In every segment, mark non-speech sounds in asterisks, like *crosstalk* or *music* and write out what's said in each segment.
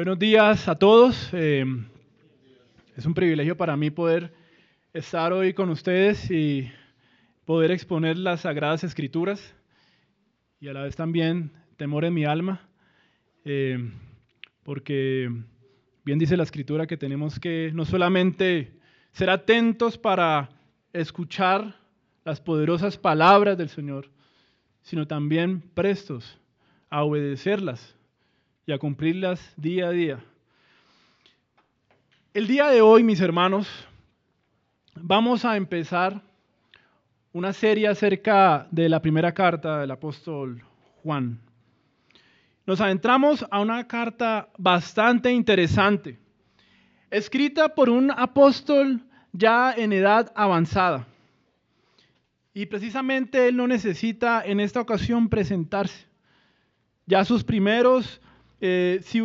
Buenos días a todos. Eh, es un privilegio para mí poder estar hoy con ustedes y poder exponer las sagradas escrituras y a la vez también temor en mi alma, eh, porque bien dice la escritura que tenemos que no solamente ser atentos para escuchar las poderosas palabras del Señor, sino también prestos a obedecerlas y a cumplirlas día a día. El día de hoy, mis hermanos, vamos a empezar una serie acerca de la primera carta del apóstol Juan. Nos adentramos a una carta bastante interesante, escrita por un apóstol ya en edad avanzada. Y precisamente él no necesita en esta ocasión presentarse. Ya sus primeros eh, si,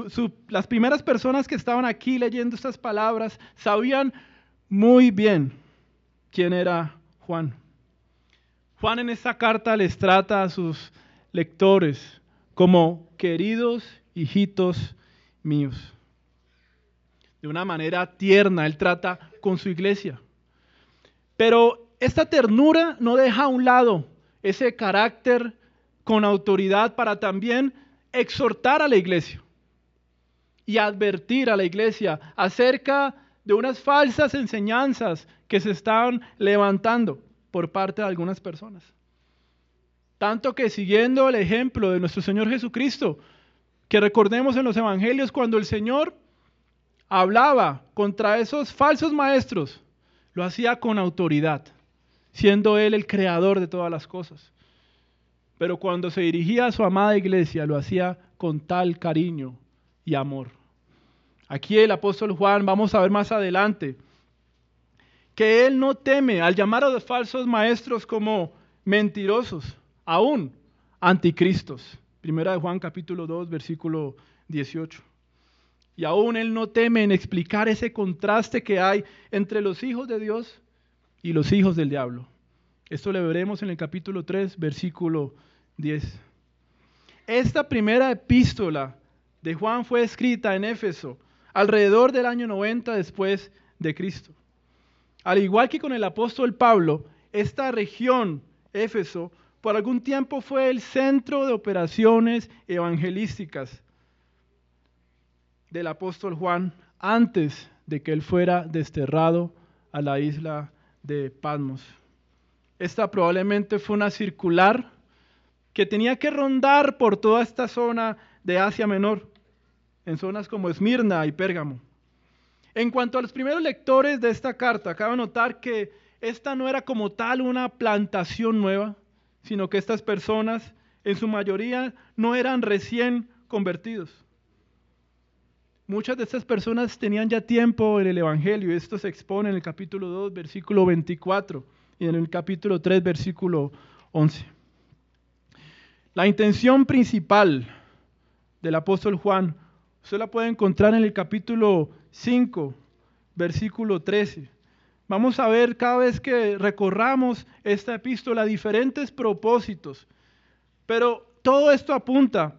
las primeras personas que estaban aquí leyendo estas palabras sabían muy bien quién era Juan. Juan en esta carta les trata a sus lectores como queridos hijitos míos. De una manera tierna, él trata con su iglesia. Pero esta ternura no deja a un lado ese carácter con autoridad para también exhortar a la iglesia y advertir a la iglesia acerca de unas falsas enseñanzas que se están levantando por parte de algunas personas. Tanto que siguiendo el ejemplo de nuestro Señor Jesucristo, que recordemos en los evangelios cuando el Señor hablaba contra esos falsos maestros, lo hacía con autoridad, siendo Él el creador de todas las cosas pero cuando se dirigía a su amada iglesia lo hacía con tal cariño y amor. Aquí el apóstol Juan, vamos a ver más adelante, que él no teme al llamar a los falsos maestros como mentirosos, aún anticristos. Primera de Juan capítulo 2, versículo 18. Y aún él no teme en explicar ese contraste que hay entre los hijos de Dios y los hijos del diablo. Esto lo veremos en el capítulo 3, versículo 10. Esta primera epístola de Juan fue escrita en Éfeso alrededor del año 90 después de Cristo. Al igual que con el apóstol Pablo, esta región, Éfeso, por algún tiempo fue el centro de operaciones evangelísticas del apóstol Juan antes de que él fuera desterrado a la isla de Patmos. Esta probablemente fue una circular que tenía que rondar por toda esta zona de Asia Menor, en zonas como Esmirna y Pérgamo. En cuanto a los primeros lectores de esta carta, cabe notar que esta no era como tal una plantación nueva, sino que estas personas, en su mayoría, no eran recién convertidos. Muchas de estas personas tenían ya tiempo en el Evangelio, esto se expone en el capítulo 2, versículo 24, y en el capítulo 3, versículo 11. La intención principal del apóstol Juan, usted la puede encontrar en el capítulo 5, versículo 13. Vamos a ver cada vez que recorramos esta epístola diferentes propósitos. Pero todo esto apunta,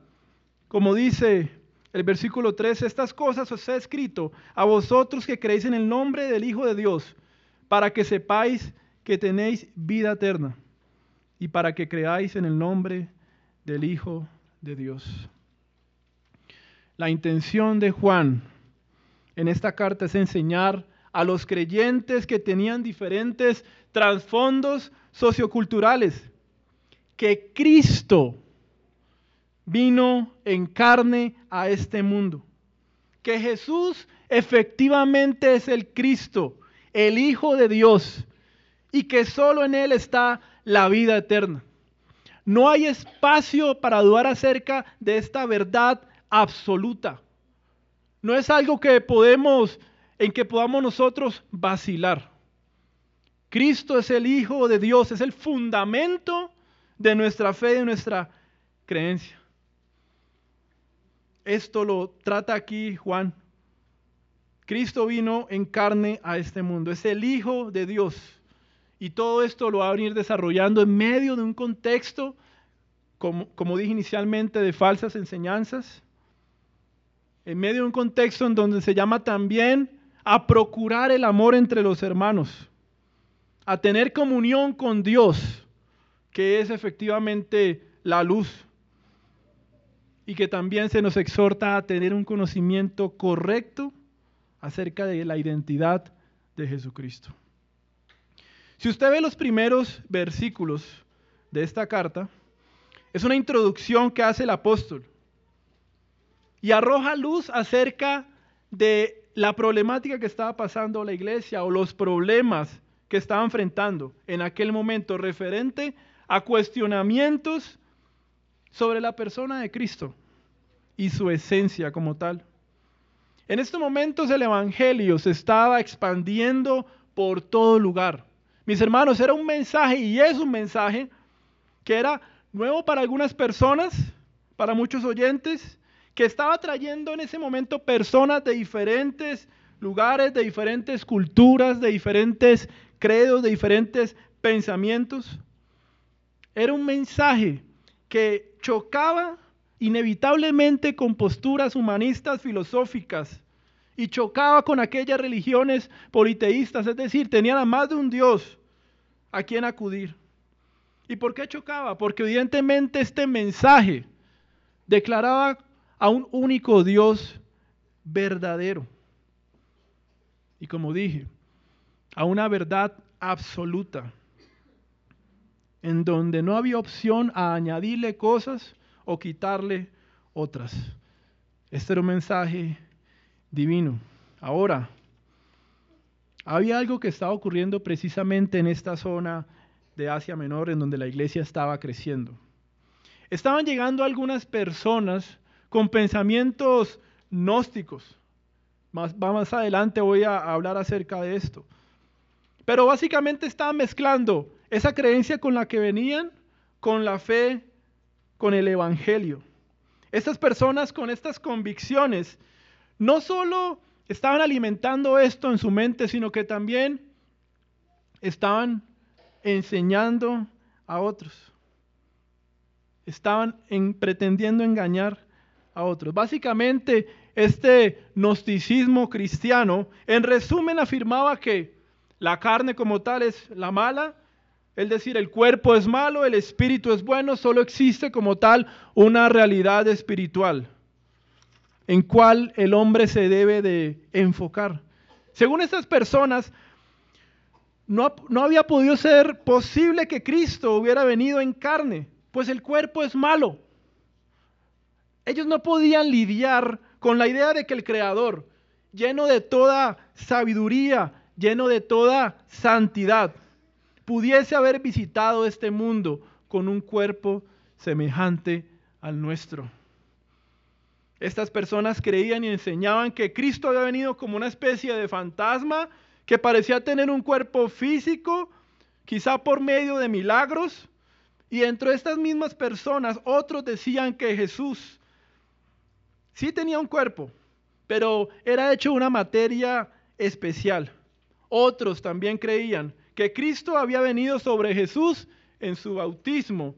como dice el versículo 13, estas cosas os he escrito a vosotros que creéis en el nombre del Hijo de Dios, para que sepáis que tenéis vida eterna y para que creáis en el nombre del Hijo de Dios. La intención de Juan en esta carta es enseñar a los creyentes que tenían diferentes trasfondos socioculturales que Cristo vino en carne a este mundo. Que Jesús efectivamente es el Cristo, el Hijo de Dios, y que solo en Él está la vida eterna. No hay espacio para dudar acerca de esta verdad absoluta. No es algo que podemos, en que podamos nosotros vacilar. Cristo es el Hijo de Dios, es el fundamento de nuestra fe y de nuestra creencia. Esto lo trata aquí Juan. Cristo vino en carne a este mundo, es el Hijo de Dios. Y todo esto lo va a venir desarrollando en medio de un contexto, como, como dije inicialmente, de falsas enseñanzas. en medio de un contexto en donde se llama también a procurar el amor entre los hermanos, a tener comunión con Dios, que es efectivamente la luz, y que también se nos exhorta a tener un conocimiento correcto acerca de la identidad de Jesucristo. Si usted ve los primeros versículos de esta carta, es una introducción que hace el apóstol y arroja luz acerca de la problemática que estaba pasando la iglesia o los problemas que estaba enfrentando en aquel momento referente a cuestionamientos sobre la persona de Cristo y su esencia como tal. En estos momentos el Evangelio se estaba expandiendo por todo lugar. Mis hermanos, era un mensaje y es un mensaje que era nuevo para algunas personas, para muchos oyentes, que estaba trayendo en ese momento personas de diferentes lugares, de diferentes culturas, de diferentes credos, de diferentes pensamientos. Era un mensaje que chocaba inevitablemente con posturas humanistas filosóficas y chocaba con aquellas religiones politeístas, es decir, tenían a más de un Dios a quien acudir. ¿Y por qué chocaba? Porque evidentemente este mensaje declaraba a un único Dios verdadero. Y como dije, a una verdad absoluta, en donde no había opción a añadirle cosas o quitarle otras. Este era un mensaje divino. Ahora, había algo que estaba ocurriendo precisamente en esta zona de Asia Menor en donde la iglesia estaba creciendo. Estaban llegando algunas personas con pensamientos gnósticos. Más, más adelante voy a hablar acerca de esto. Pero básicamente estaban mezclando esa creencia con la que venían con la fe, con el Evangelio. Estas personas con estas convicciones no solo estaban alimentando esto en su mente, sino que también estaban enseñando a otros. Estaban pretendiendo engañar a otros. Básicamente, este gnosticismo cristiano, en resumen, afirmaba que la carne como tal es la mala, es decir, el cuerpo es malo, el espíritu es bueno, solo existe como tal una realidad espiritual en cual el hombre se debe de enfocar. Según estas personas, no, no, había podido ser posible que Cristo hubiera venido en carne, pues el cuerpo es malo. Ellos no podían lidiar con la idea de que el Creador, lleno de toda sabiduría, lleno de toda santidad, pudiese haber visitado este mundo con un cuerpo semejante al nuestro. Estas personas creían y enseñaban que Cristo había venido como una especie de fantasma que parecía tener un cuerpo físico, quizá por medio de milagros. Y dentro de estas mismas personas, otros decían que Jesús sí tenía un cuerpo, pero era hecho una materia especial. Otros también creían que Cristo había venido sobre Jesús en su bautismo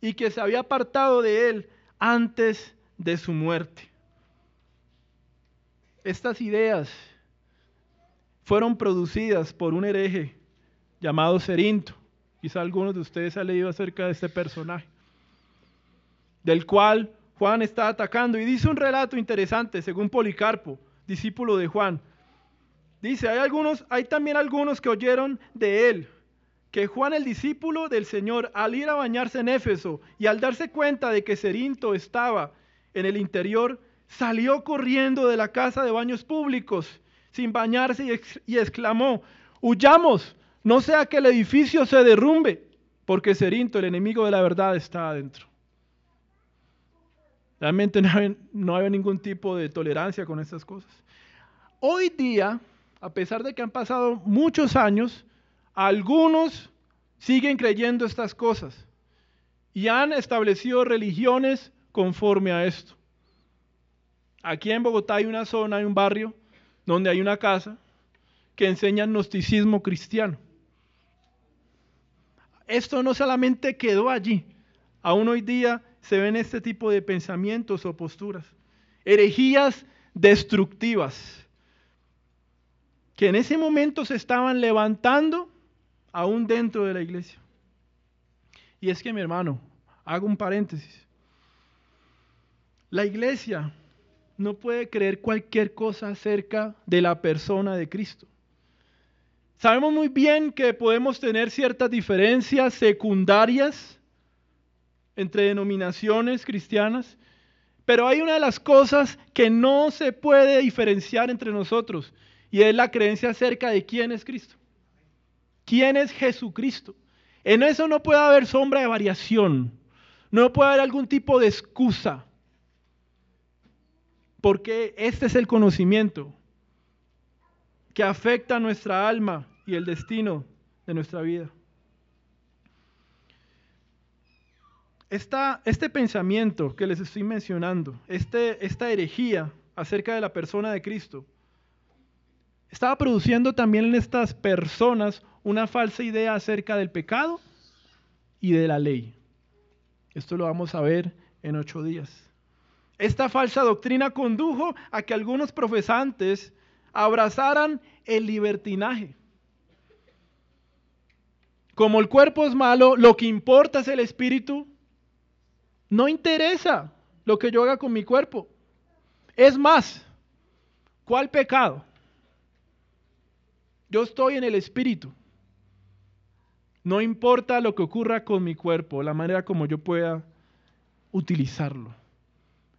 y que se había apartado de él antes de su muerte. Estas ideas fueron producidas por un hereje llamado Cerinto. Quizá algunos de ustedes han leído acerca de este personaje, del cual Juan está atacando. Y dice un relato interesante, según Policarpo, discípulo de Juan. Dice, hay, algunos, hay también algunos que oyeron de él, que Juan el discípulo del Señor, al ir a bañarse en Éfeso y al darse cuenta de que Cerinto estaba en el interior, salió corriendo de la casa de baños públicos sin bañarse y, exclamó, huyamos, no sea que el edificio se derrumbe, porque Cerinto, el enemigo de la verdad, está adentro. Realmente no hay, ningún tipo de tolerancia con estas cosas. Hoy día, a pesar de que han pasado muchos años, algunos siguen creyendo estas cosas y han establecido religiones conforme a esto. Aquí en Bogotá hay una zona, hay un barrio donde hay una casa que enseña gnosticismo cristiano. Esto no solamente quedó allí, aún hoy día se ven este tipo de pensamientos o posturas. Herejías destructivas que en ese momento se estaban levantando aún dentro de la iglesia. Y es que mi hermano, hago un paréntesis. La iglesia no puede creer cualquier cosa acerca de la persona de Cristo. Sabemos muy bien que podemos tener ciertas diferencias secundarias entre denominaciones cristianas, pero hay una de las cosas que no se puede diferenciar entre nosotros y es la creencia acerca de quién es Cristo. ¿Quién es Jesucristo? En eso no puede haber sombra de variación, no puede haber algún tipo de excusa, porque este es el conocimiento que afecta a nuestra alma y el destino de nuestra vida. este pensamiento que les estoy mencionando, este, esta herejía acerca de la persona de Cristo, estaba produciendo también en estas personas una falsa idea acerca del pecado y de la ley. Esto lo vamos a ver en ocho días. Esta falsa doctrina condujo a que algunos profesantes abrazaran el libertinaje. Como el cuerpo es malo, lo que importa es el espíritu, no interesa lo que yo haga con mi cuerpo. Es más, ¿cuál pecado? Yo estoy en el espíritu. No importa lo que ocurra con mi cuerpo, la manera como yo pueda utilizarlo.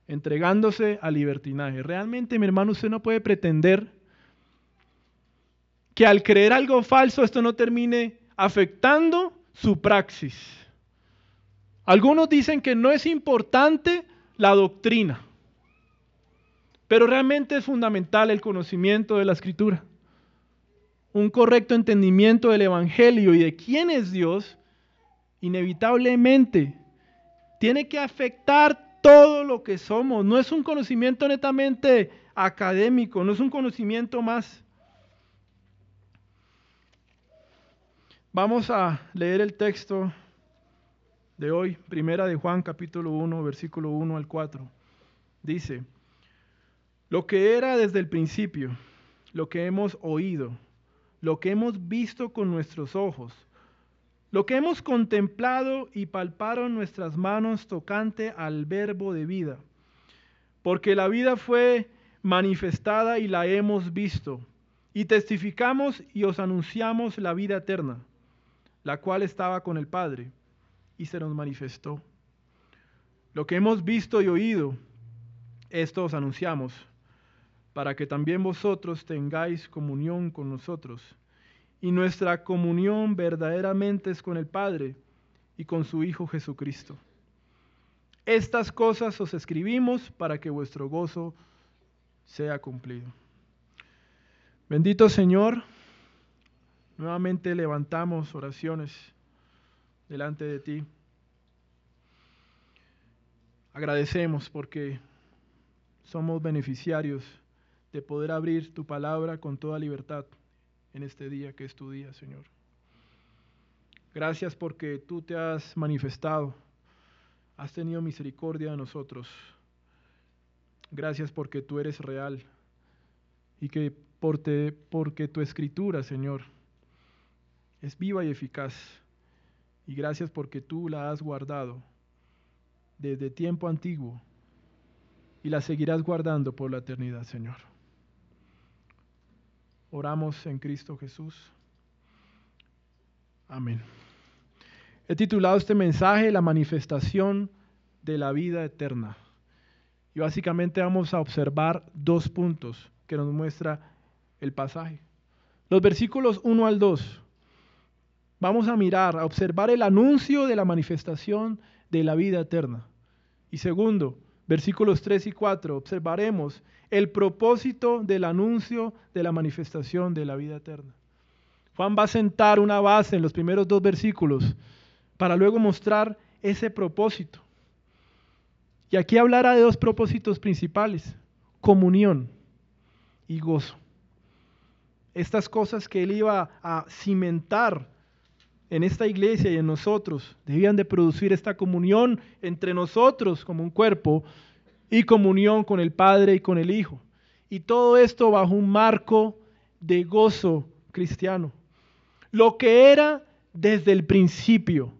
Entregándose al libertinaje. Realmente, mi hermano, usted no puede pretender que al creer algo falso esto no termine afectando su praxis. Algunos dicen que no es importante la doctrina, pero realmente es fundamental el conocimiento de la escritura. Un correcto entendimiento del Evangelio y de quién es Dios, inevitablemente, tiene que afectar todo lo que somos. No es un conocimiento netamente académico, no es un conocimiento más. Vamos a leer el texto de hoy, primera de Juan capítulo 1, versículo 1 al 4. Dice, lo que era desde el principio, lo que hemos oído, lo que hemos visto con nuestros ojos, lo que hemos contemplado y palparon nuestras manos tocante al verbo de vida. Porque la vida fue manifestada y la hemos visto, y testificamos y os anunciamos la vida eterna, la cual estaba con el Padre y se nos manifestó. Lo que hemos visto y oído, esto os anunciamos, para que también vosotros tengáis comunión con nosotros. Y nuestra comunión verdaderamente es con el Padre y con su Hijo Jesucristo. Estas cosas os escribimos para que vuestro gozo sea cumplido. Bendito Señor, nuevamente levantamos oraciones delante de ti. Agradecemos porque somos beneficiarios de poder abrir tu palabra con toda libertad en este día que es tu día, Señor. Gracias porque tú te has manifestado, has tenido misericordia de nosotros. Gracias porque tú eres real y que por porque tu escritura, Señor, es viva y eficaz y gracias porque tú la has guardado desde tiempo antiguo y la seguirás guardando por la eternidad, Señor. Oramos en Cristo Jesús. Amén. He titulado este mensaje La manifestación de la vida eterna. Y básicamente vamos a observar dos puntos que nos muestra el pasaje. Los versículos 1 al 2 vamos a mirar, a observar el anuncio de la manifestación de la vida eterna. Y segundo, versículos 3 y 4, observaremos el propósito del anuncio de la manifestación de la vida eterna. Juan va a sentar una base en los primeros dos versículos para luego mostrar ese propósito. Y aquí hablará de dos propósitos principales, comunión y gozo. Estas cosas que él iba a cimentar en esta iglesia y en nosotros debían de producir esta comunión entre nosotros como un cuerpo y comunión con el Padre y con el Hijo. Y todo esto bajo un marco de gozo cristiano. Lo que era desde el principio.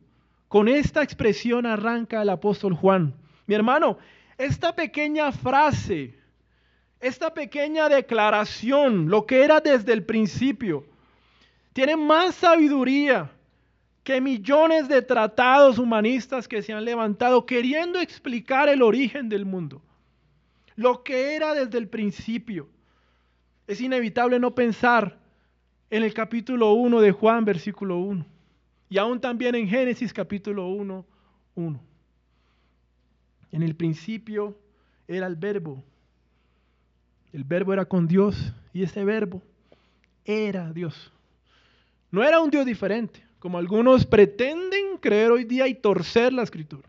Con esta expresión arranca el apóstol Juan. Mi hermano, esta pequeña frase, esta pequeña declaración, lo que era desde el principio, tiene más sabiduría que millones de tratados humanistas que se han levantado queriendo explicar el origen del mundo. Lo que era desde el principio. Es inevitable no pensar en el capítulo 1 de Juan, versículo 1. Y aún también en Génesis capítulo 1, 1. En el principio era el verbo. El verbo era con Dios y ese verbo era Dios. No era un Dios diferente como algunos pretenden creer hoy día y torcer la escritura.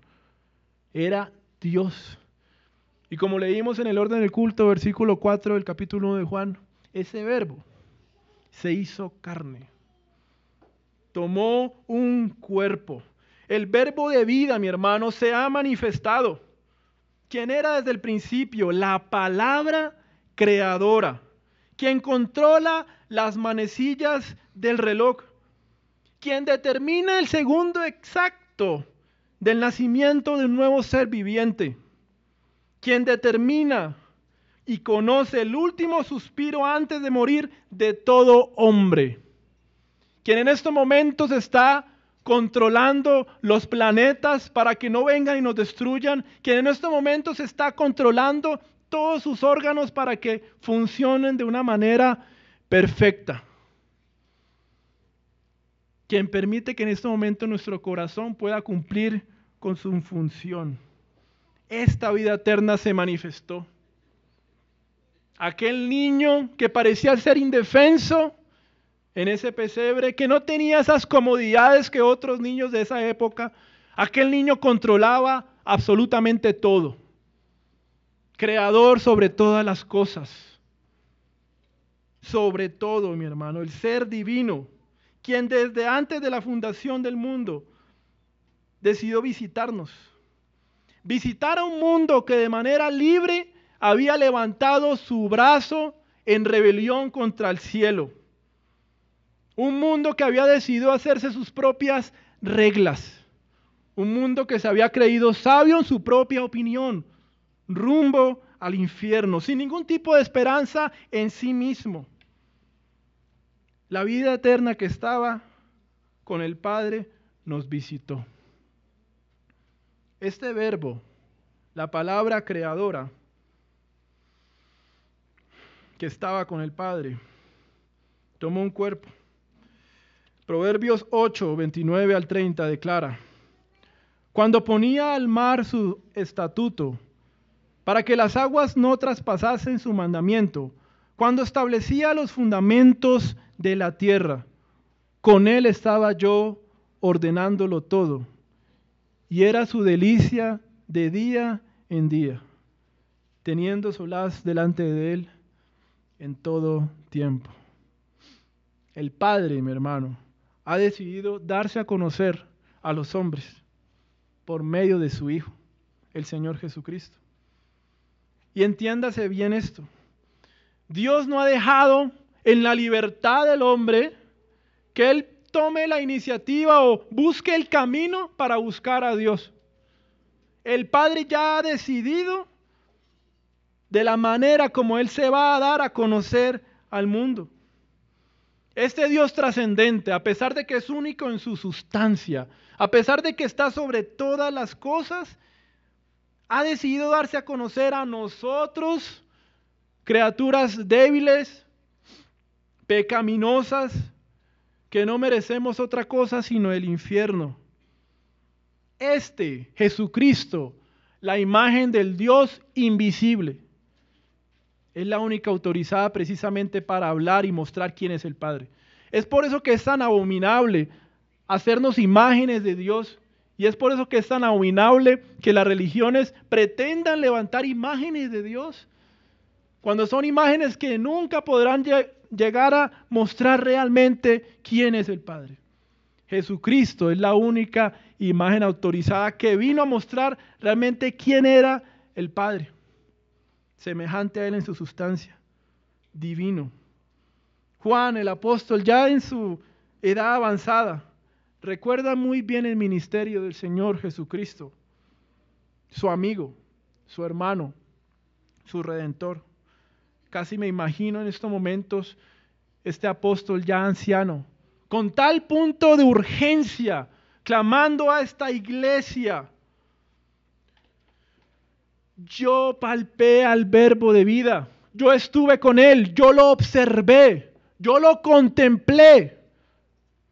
Era Dios. Y como leímos en el orden del culto, versículo 4 del capítulo 1 de Juan, ese verbo se hizo carne. Tomó un cuerpo. El verbo de vida, mi hermano, se ha manifestado. Quien era desde el principio la palabra creadora, quien controla las manecillas del reloj, quien determina el segundo exacto del nacimiento de un nuevo ser viviente, quien determina y conoce el último suspiro antes de morir de todo hombre, quien en estos momentos está controlando los planetas para que no vengan y nos destruyan, quien en estos momentos está controlando todos sus órganos para que funcionen de una manera perfecta quien permite que en este momento nuestro corazón pueda cumplir con su función. Esta vida eterna se manifestó. Aquel niño que parecía ser indefenso en ese pesebre, que no tenía esas comodidades que otros niños de esa época, aquel niño controlaba absolutamente todo. Creador sobre todas las cosas. Sobre todo, mi hermano, el ser divino quien desde antes de la fundación del mundo decidió visitarnos. Visitar a un mundo que de manera libre había levantado su brazo en rebelión contra el cielo. Un mundo que había decidido hacerse sus propias reglas. Un mundo que se había creído sabio en su propia opinión, rumbo al infierno, sin ningún tipo de esperanza en sí mismo. La vida eterna que estaba con el Padre nos visitó. Este verbo, la palabra creadora que estaba con el Padre, tomó un cuerpo. Proverbios 8, 29 al 30 declara, cuando ponía al mar su estatuto, para que las aguas no traspasasen su mandamiento, cuando establecía los fundamentos de la tierra. Con él estaba yo ordenándolo todo. Y era su delicia de día en día, teniendo solaz delante de él en todo tiempo. El Padre, mi hermano, ha decidido darse a conocer a los hombres por medio de su Hijo, el Señor Jesucristo. Y entiéndase bien esto. Dios no ha dejado en la libertad del hombre que él tome la iniciativa o busque el camino para buscar a Dios. El Padre ya ha decidido de la manera como Él se va a dar a conocer al mundo. Este Dios trascendente, a pesar de que es único en su sustancia, a pesar de que está sobre todas las cosas, ha decidido darse a conocer a nosotros, criaturas débiles, pecaminosas, que no merecemos otra cosa sino el infierno. Este, Jesucristo, la imagen del Dios invisible, es la única autorizada precisamente para hablar y mostrar quién es el Padre. Es por eso que es tan abominable hacernos imágenes de Dios y es por eso que es tan abominable que las religiones pretendan levantar imágenes de Dios cuando son imágenes que nunca podrán llegar a mostrar realmente quién es el Padre. Jesucristo es la única imagen autorizada que vino a mostrar realmente quién era el Padre, semejante a Él en su sustancia. divino. Juan, el apóstol, ya en su edad avanzada, recuerda muy bien el ministerio del Señor Jesucristo, su amigo, su hermano, su redentor. Casi me imagino en estos momentos este apóstol ya anciano, con tal punto de urgencia, clamando a esta iglesia. Yo palpé al verbo de vida, yo estuve con él, yo lo observé, yo lo contemplé.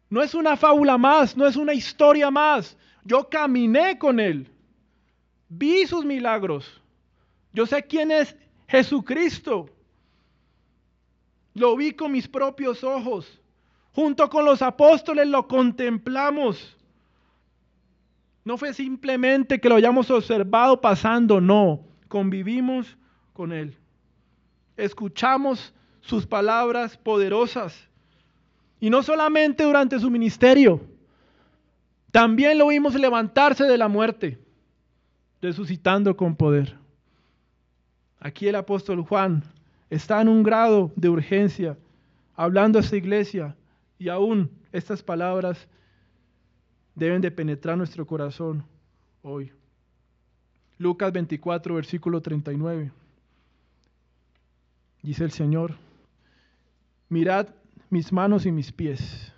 No es una fábula más, no es una historia más. Yo caminé con él, vi sus milagros. Yo sé quién es Jesucristo. Lo vi con mis propios ojos. Junto con los apóstoles lo contemplamos. No fue simplemente que lo hayamos observado pasando, no. Convivimos con Él. Escuchamos sus palabras poderosas. Y no solamente durante su ministerio, también lo vimos levantarse de la muerte, resucitando con poder. Aquí el apóstol Juan está en un grado de urgencia, hablando a esta iglesia, y aún estas palabras deben de penetrar nuestro corazón hoy. Lucas 24, versículo 39. Dice el Señor, mirad mis manos y mis pies,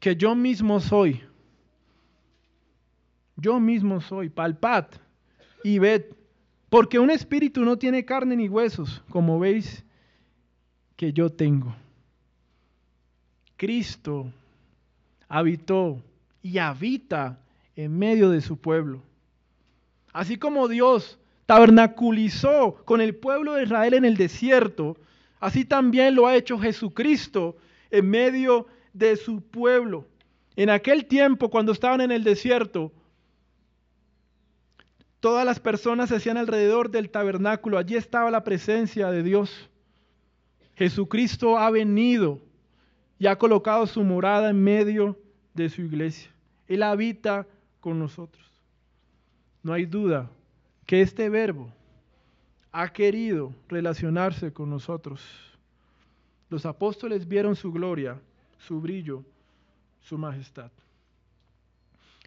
que yo mismo soy. Yo mismo soy, palpad y ved, porque un espíritu no tiene carne ni huesos, como veis que yo tengo. Cristo habitó y habita en medio de su pueblo. Así como Dios tabernaculizó con el pueblo de Israel en el desierto, así también lo ha hecho Jesucristo en medio de su pueblo. En aquel tiempo, cuando estaban en el desierto, todas las personas se hacían alrededor del tabernáculo. Allí estaba la presencia de Dios. Jesucristo ha venido y ha colocado su morada en medio de su iglesia. Él habita con nosotros. No hay duda que este verbo ha querido relacionarse con nosotros. Los apóstoles vieron su gloria, su brillo, su majestad.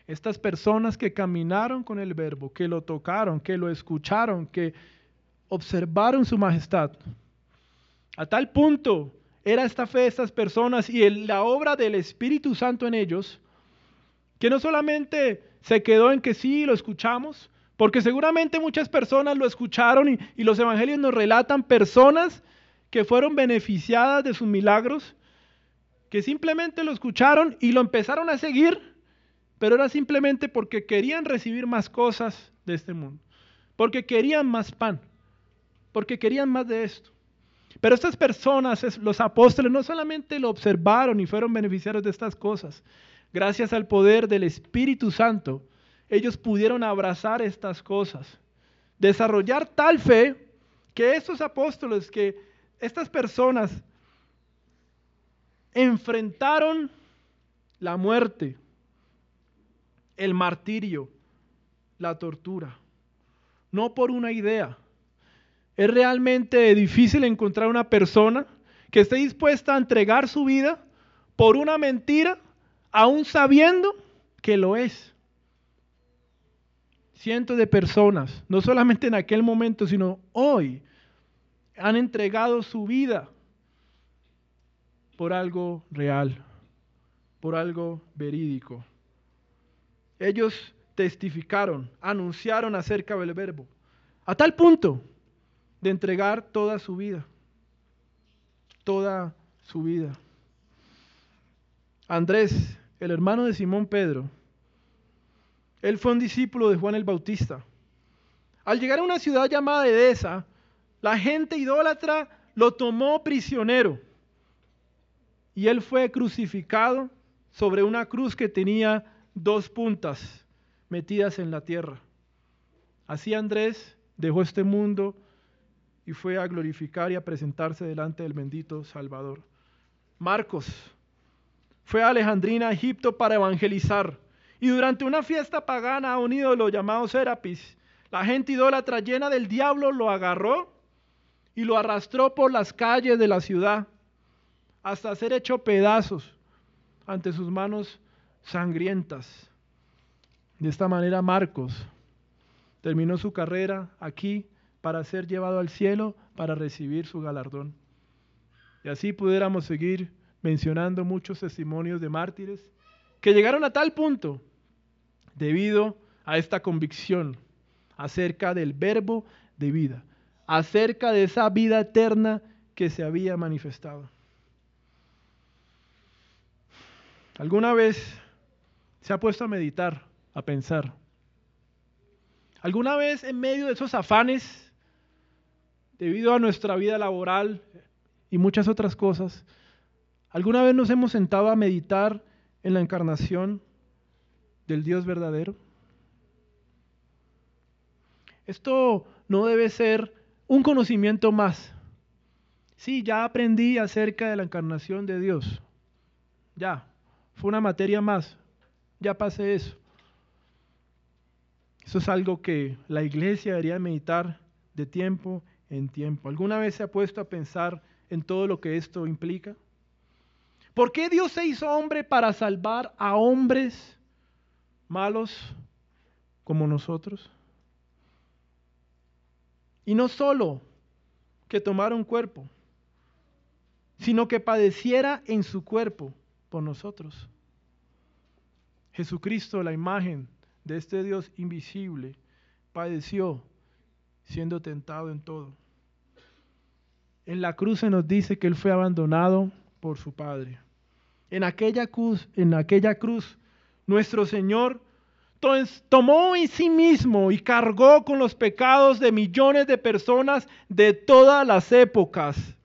Estas personas que caminaron con el verbo, que lo tocaron, que lo escucharon, que observaron su majestad, a tal punto era esta fe de estas personas y la obra del Espíritu Santo en ellos, que no solamente se quedó en que sí, lo escuchamos, porque seguramente muchas personas lo escucharon y, y los evangelios nos relatan personas que fueron beneficiadas de sus milagros, que simplemente lo escucharon y lo empezaron a seguir, pero era simplemente porque querían recibir más cosas de este mundo, porque querían más pan, porque querían más de esto. Pero estas personas, los apóstoles, no solamente lo observaron y fueron beneficiarios de estas cosas, gracias al poder del Espíritu Santo, ellos pudieron abrazar estas cosas, desarrollar tal fe que estos apóstoles, que estas personas enfrentaron la muerte, el martirio, la tortura, no por una idea. Es realmente difícil encontrar una persona que esté dispuesta a entregar su vida por una mentira aún sabiendo que lo es. Cientos de personas, no solamente en aquel momento, sino hoy, han entregado su vida por algo real, por algo verídico. Ellos testificaron, anunciaron acerca del verbo, a tal punto de entregar toda su vida, toda su vida. Andrés el hermano de Simón Pedro, él fue un discípulo de Juan el Bautista. Al llegar a una ciudad llamada Edesa, la gente idólatra lo tomó prisionero y él fue crucificado sobre una cruz que tenía dos puntas metidas en la tierra. Así Andrés dejó este mundo y fue a glorificar y a presentarse delante del bendito Salvador. Marcos, fue a Alejandrina, Egipto, para evangelizar. Y durante una fiesta pagana a un ídolo llamado Serapis, la gente idólatra llena del diablo lo agarró y lo arrastró por las calles de la ciudad hasta ser hecho pedazos ante sus manos sangrientas. De esta manera Marcos terminó su carrera aquí para ser llevado al cielo para recibir su galardón. Y así pudiéramos seguir mencionando muchos testimonios de mártires que llegaron a tal punto debido a esta convicción acerca del verbo de vida, acerca de esa vida eterna que se había manifestado. ¿Alguna vez se ha puesto a meditar, a pensar? ¿Alguna vez en medio de esos afanes, debido a nuestra vida laboral y muchas otras cosas, alguna vez nos hemos sentado a meditar en la encarnación del Dios verdadero? Esto no debe ser un conocimiento más. Sí, ya aprendí acerca de la encarnación de Dios. Ya, fue una materia más. Ya pasé eso. Eso es algo que la iglesia debería meditar de tiempo en tiempo. ¿Alguna vez se ha puesto a pensar en todo lo que esto implica? ¿Por qué Dios se hizo hombre para salvar a hombres malos como nosotros? Y no solo que tomara un cuerpo, sino que padeciera en su cuerpo por nosotros. Jesucristo, la imagen de este Dios invisible, padeció siendo tentado en todo. En la cruz se nos dice que Él fue abandonado por su Padre. En aquella cruz, en aquella cruz, nuestro Señor tomó en sí mismo y cargó con los pecados de millones de personas de todas las épocas.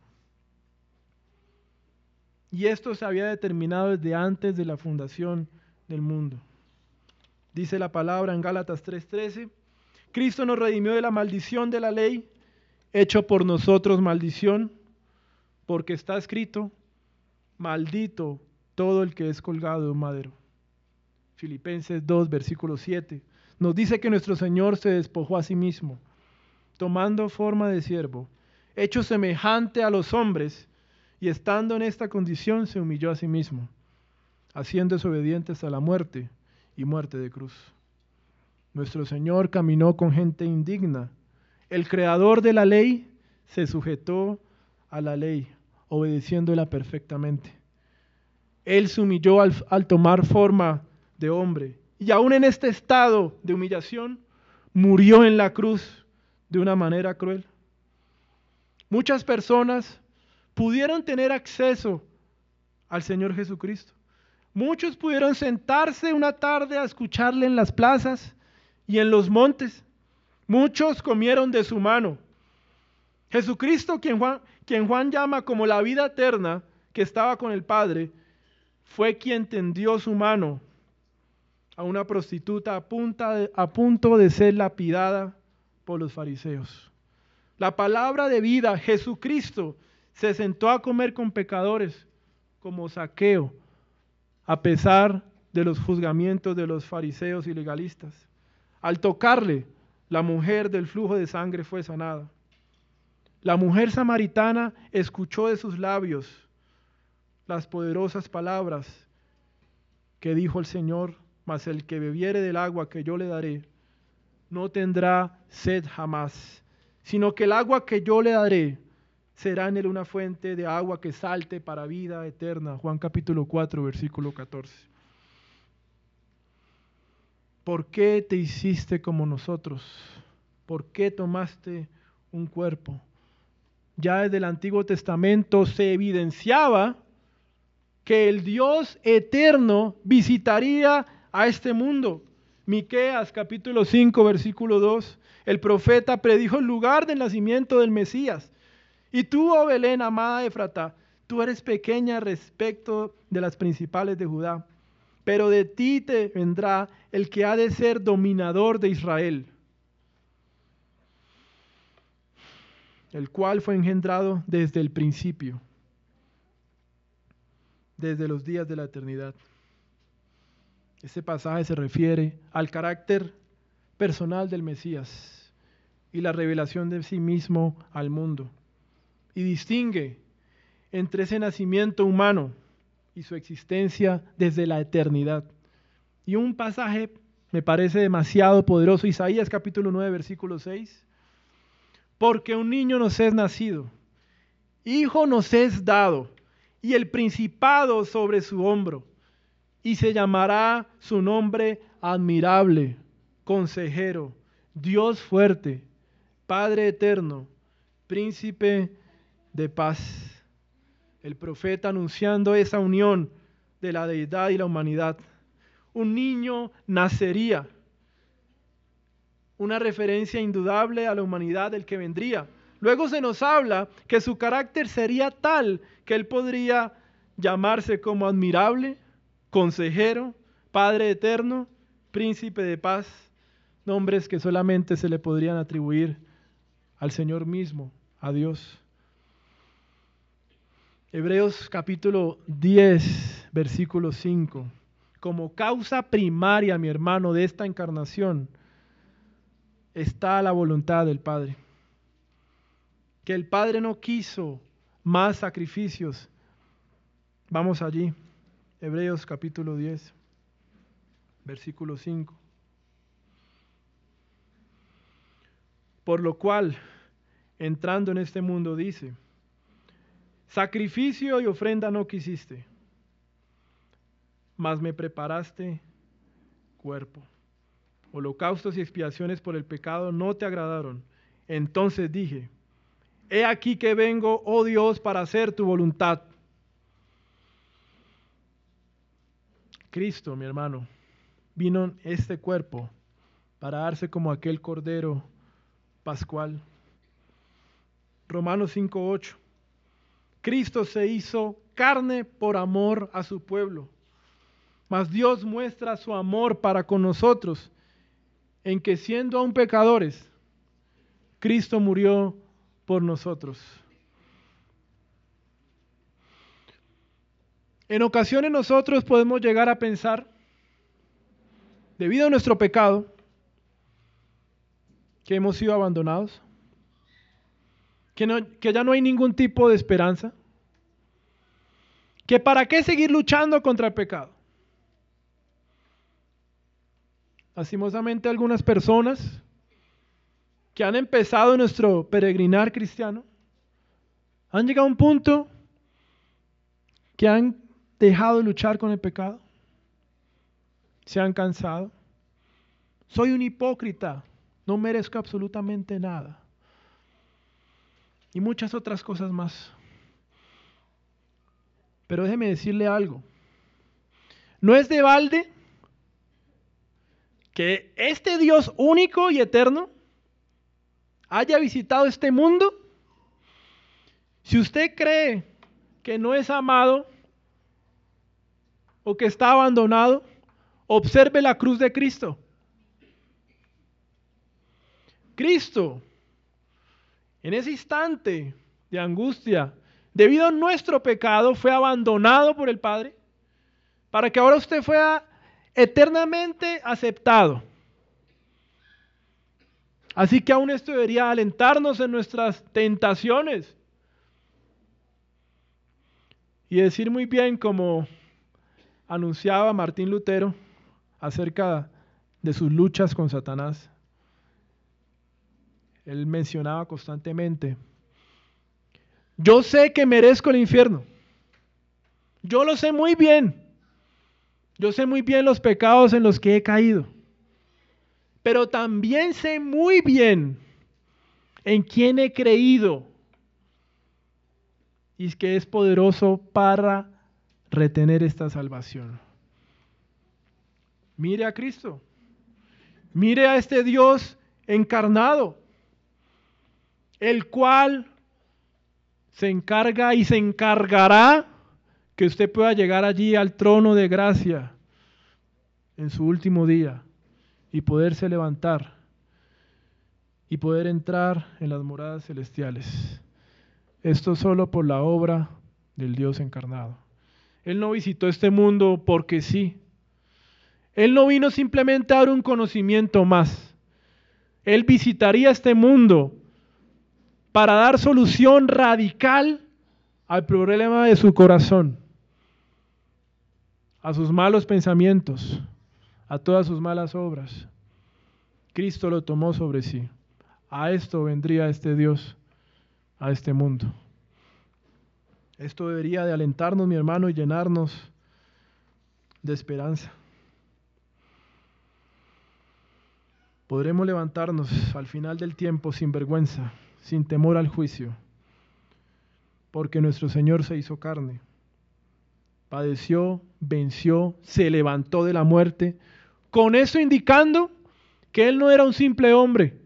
Y esto se había determinado desde antes de la fundación del mundo. Dice la palabra en Gálatas 3:13, Cristo nos redimió de la maldición de la ley, hecho por nosotros maldición, porque está escrito, maldito todo el que es colgado de un madero. Filipenses 2, versículo 7, nos dice que nuestro Señor se despojó a sí mismo, tomando forma de siervo, hecho semejante a los hombres, y estando en esta condición se humilló a sí mismo, haciendo obediente hasta la muerte y muerte de cruz. Nuestro Señor caminó con gente indigna. El creador de la ley se sujetó a la ley, obedeciéndola perfectamente. Él se humilló al, al tomar forma de hombre. Y aún en este estado de humillación, murió en la cruz de una manera cruel. Muchas personas pudieron tener acceso al Señor Jesucristo. Muchos pudieron sentarse una tarde a escucharle en las plazas y en los montes. Muchos comieron de su mano. Jesucristo, quien Juan, quien Juan llama como la vida eterna que estaba con el Padre, fue quien tendió su mano a una prostituta a, a punto de ser lapidada por los fariseos. La palabra de vida, Jesucristo, se sentó a comer con pecadores como saqueo, a pesar de los juzgamientos de los fariseos y legalistas. Al tocarle, la mujer del flujo de sangre fue sanada. La mujer samaritana escuchó de sus labios las poderosas palabras que dijo el Señor mas el que bebiere del agua que yo le daré, no tendrá sed jamás, sino que el agua que yo le daré será en él una fuente de agua que salte para vida eterna. Juan capítulo 4, versículo 14. ¿Por qué te hiciste como nosotros? ¿Por qué tomaste un cuerpo? Ya desde el Antiguo Testamento se evidenciaba que el Dios eterno visitaría a este mundo. Miqueas capítulo 5 versículo 2, el profeta predijo el lugar del nacimiento del Mesías. Y tú, oh Belén, amada Efrata, tú eres pequeña respecto de las principales de Judá, pero de ti te vendrá el que ha de ser dominador de Israel, el cual fue engendrado desde el principio, desde los días de la eternidad. Este pasaje se refiere al carácter personal del Mesías y la revelación de sí mismo al mundo. Y distingue entre ese nacimiento humano y su existencia desde la eternidad. Y un pasaje me parece demasiado poderoso, Isaías capítulo 9, versículo 6. Porque un niño nos es nacido, hijo nos es dado, y el principado sobre su hombro, y se llamará su nombre admirable, consejero, Dios fuerte, Padre eterno, príncipe de paz. El profeta anunciando esa unión de la deidad y la humanidad. Un niño nacería, una referencia indudable a la humanidad del que vendría. Luego se nos habla que su carácter sería tal que él podría llamarse como admirable, consejero, Padre eterno, príncipe de paz, nombres que solamente se le podrían atribuir al Señor mismo, a Dios. Hebreos capítulo 10, versículo 5. Como causa primaria, mi hermano, de esta encarnación está la voluntad del Padre. Que el Padre no quiso más sacrificios. Vamos allí. Hebreos capítulo 10, versículo 5. Por lo cual, entrando en este mundo, dice, sacrificio y ofrenda no quisiste, mas me preparaste cuerpo. Holocaustos y expiaciones por el pecado no te agradaron. Entonces dije, he aquí que vengo, oh Dios, para hacer tu voluntad. Cristo, mi hermano, vino en este cuerpo para darse como aquel cordero pascual. Romanos 5:8. Cristo se hizo carne por amor a su pueblo. Mas Dios muestra su amor para con nosotros en que siendo aún pecadores, Cristo murió por nosotros. En ocasiones nosotros podemos llegar a pensar, debido a nuestro pecado, que hemos sido abandonados, que, ya no hay ningún tipo de esperanza, que para qué seguir luchando contra el pecado. Lastimosamente algunas personas que han empezado nuestro peregrinar cristiano han llegado a un punto que han dejado de luchar con el pecado, se han cansado. Soy un hipócrita, no merezco absolutamente nada. Y muchas otras cosas más. Pero déjeme decirle algo. No es de balde que este Dios único y eterno haya visitado este mundo. Si usted cree que no es amado, o que está abandonado, observe la cruz de Cristo. Cristo, en ese instante de angustia, debido a nuestro pecado, fue abandonado por el Padre, para que ahora usted fuera eternamente aceptado. Así que aún esto debería alentarnos en nuestras tentaciones y decir muy bien como anunciaba Martín Lutero acerca de sus luchas con Satanás. Él mencionaba constantemente, yo sé que merezco el infierno. Yo lo sé muy bien. Yo sé muy bien los pecados en los que he caído. Pero también sé muy bien en quién he creído. Y es que es poderoso para retener esta salvación. Mire a Cristo. Mire a este Dios encarnado, el cual se encarga y se encargará que usted pueda llegar allí al trono de gracia en su último día y poderse levantar y poder entrar en las moradas celestiales. Esto solo por la obra del Dios encarnado. Él no visitó este mundo porque sí. Él no vino simplemente a dar un conocimiento más. Él visitaría este mundo para dar solución radical al problema de su corazón, a sus malos pensamientos, a todas sus malas obras. Cristo lo tomó sobre sí. A esto vendría este Dios, a este mundo. Esto debería de alentarnos, mi hermano, y llenarnos de esperanza. Podremos levantarnos al final del tiempo sin vergüenza, sin temor al juicio, porque nuestro Señor se hizo carne, padeció, venció, se levantó de la muerte, con eso indicando que Él no era un simple hombre,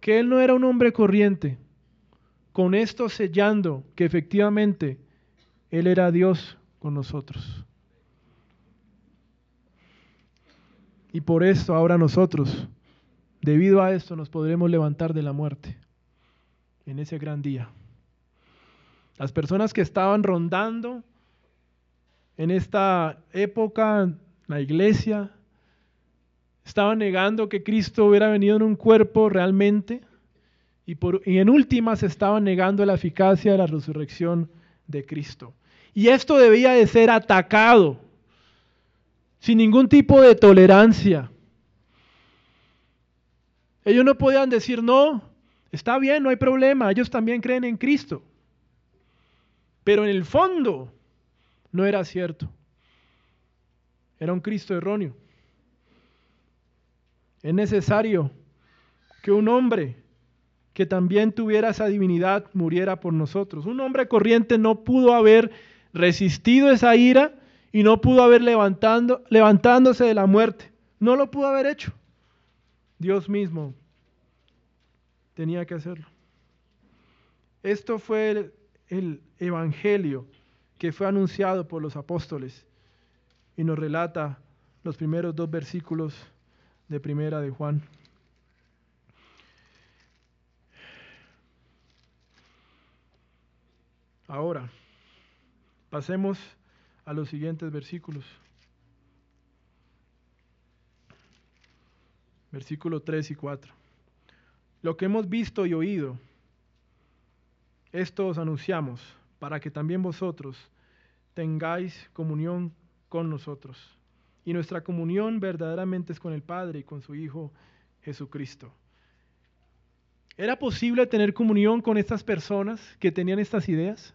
que Él no era un hombre corriente, con esto sellando que efectivamente Él era Dios con nosotros. Y por esto ahora nosotros, debido a esto, nos podremos levantar de la muerte en ese gran día. Las personas que estaban rondando en esta época, la iglesia, estaban negando que Cristo hubiera venido en un cuerpo realmente y, por, y en últimas estaban negando la eficacia de la resurrección de Cristo. Y esto debía de ser atacado sin ningún tipo de tolerancia. Ellos no podían decir, no, está bien, no hay problema, ellos también creen en Cristo. Pero en el fondo no era cierto. Era un Cristo erróneo. Es necesario que un hombre que también tuviera esa divinidad muriera por nosotros. Un hombre corriente no pudo haber resistido esa ira y no pudo haber levantando, levantándose de la muerte. No lo pudo haber hecho. Dios mismo tenía que hacerlo. Esto fue el, el evangelio que fue anunciado por los apóstoles y nos relata los primeros dos versículos de primera de Juan. Ahora, pasemos a los siguientes versículos. Versículo 3 y 4. Lo que hemos visto y oído, esto os anunciamos, para que también vosotros tengáis comunión con nosotros. Y nuestra comunión verdaderamente es con el Padre y con su Hijo Jesucristo. ¿Era posible tener comunión con estas personas que tenían estas ideas?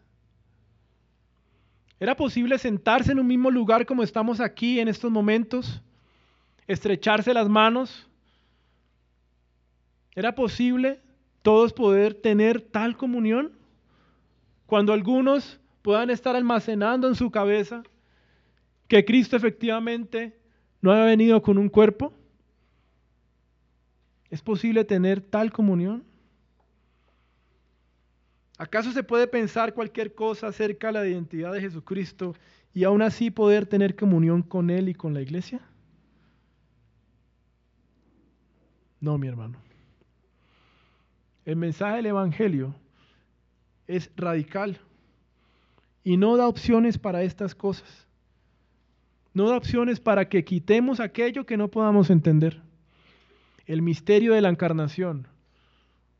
¿Era posible sentarse en un mismo lugar como estamos aquí en estos momentos? ¿Estrecharse las manos? ¿Era posible todos poder tener tal comunión? Cuando algunos puedan estar almacenando en su cabeza que Cristo efectivamente no ha venido con un cuerpo. ¿Es posible tener tal comunión? ¿Acaso se puede pensar cualquier cosa acerca de la identidad de Jesucristo y aún así poder tener comunión con Él y con la iglesia? No, mi hermano. El mensaje del Evangelio es radical y no da opciones para estas cosas. No da opciones para que quitemos aquello que no podamos entender. El misterio de la encarnación,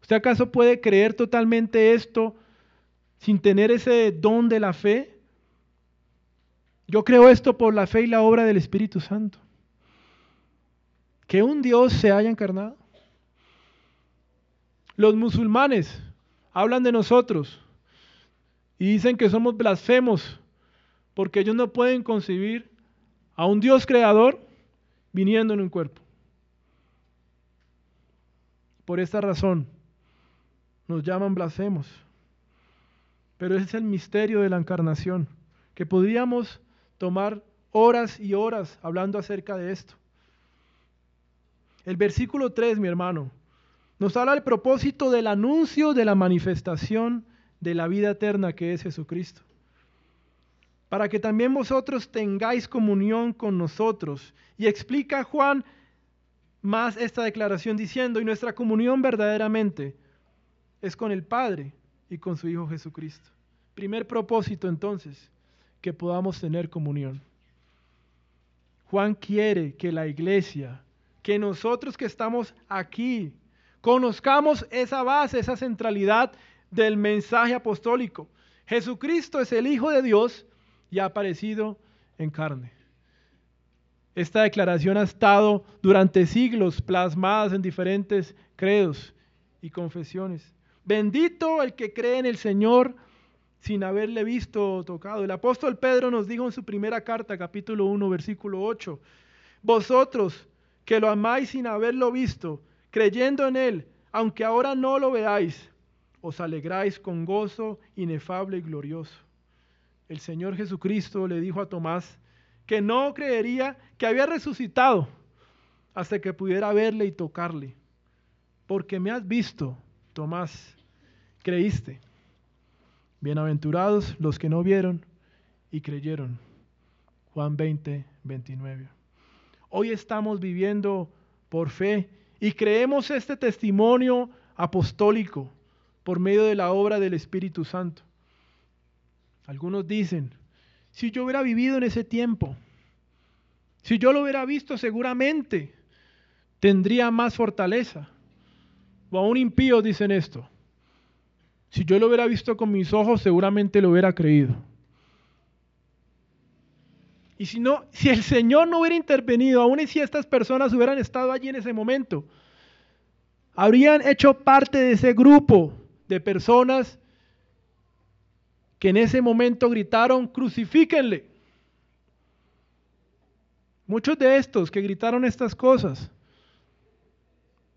¿Usted acaso puede creer totalmente esto sin tener ese don de la fe? Yo creo esto por la fe y la obra del Espíritu Santo. Que un Dios se haya encarnado. Los musulmanes hablan de nosotros y dicen que somos blasfemos porque ellos no pueden concebir a un Dios creador viniendo en un cuerpo. Por esta razón, nos llaman blasfemos. Pero ese es el misterio de la encarnación, que podríamos tomar horas y horas hablando acerca de esto. El versículo 3, mi hermano, nos habla del propósito del anuncio de la manifestación de la vida eterna que es Jesucristo. Para que también vosotros tengáis comunión con nosotros. Y explica Juan más esta declaración diciendo, y nuestra comunión verdaderamente es con el Padre y con su Hijo Jesucristo. Primer propósito entonces, que podamos tener comunión. Juan quiere que la iglesia, que nosotros que estamos aquí, Conozcamos esa base, esa centralidad del mensaje apostólico. Jesucristo es el Hijo de Dios y ha aparecido en carne. Esta declaración ha estado durante siglos plasmada en diferentes credos y confesiones. Bendito el que cree en el Señor sin haberle visto o tocado. El apóstol Pedro nos dijo en su primera carta, capítulo 1, versículo 8, vosotros que lo amáis sin haberlo visto, creyendo en Él, aunque ahora no lo veáis, os alegráis con gozo inefable y glorioso. El Señor Jesucristo le dijo a Tomás que no creería que había resucitado hasta que pudiera verle y tocarle. Porque me has visto, Tomás, creíste. Bienaventurados los que no vieron y creyeron. Juan 20, 29. Hoy estamos viviendo por fe y creemos este testimonio apostólico por medio de la obra del Espíritu Santo. Algunos dicen, si yo hubiera vivido en ese tiempo, si yo lo hubiera visto seguramente, tendría más fortaleza. O aún impíos dicen esto. Si yo lo hubiera visto con mis ojos, seguramente lo hubiera creído. Y si no, si el Señor no hubiera intervenido, aún si estas personas hubieran estado allí en ese momento, habrían hecho parte de ese grupo de personas que en ese momento gritaron, crucifíquenle. Muchos de estos que gritaron estas cosas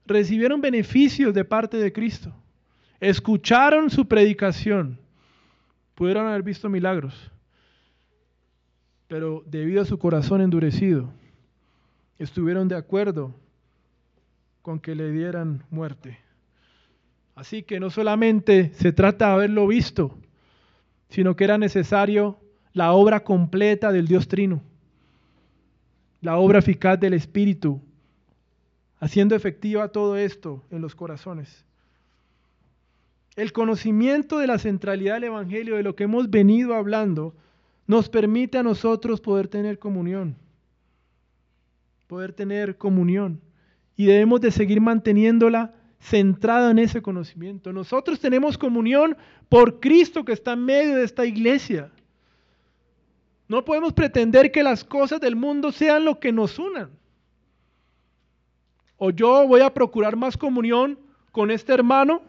recibieron beneficios de parte de Cristo, escucharon su predicación, pudieron haber visto milagros pero debido a su corazón endurecido, estuvieron de acuerdo con que le dieran muerte. Así que no solamente se trata de haberlo visto, sino que era necesario la obra completa del Dios Trino, la obra eficaz del Espíritu, haciendo efectiva todo esto en los corazones. El conocimiento de la centralidad del Evangelio, de lo que hemos venido hablando, nos permite a nosotros poder tener comunión. Poder tener comunión. Y debemos de seguir manteniéndola centrada en ese conocimiento. Nosotros tenemos comunión por Cristo que está en medio de esta iglesia. No podemos pretender que las cosas del mundo sean lo que nos unan. O yo voy a procurar más comunión con este hermano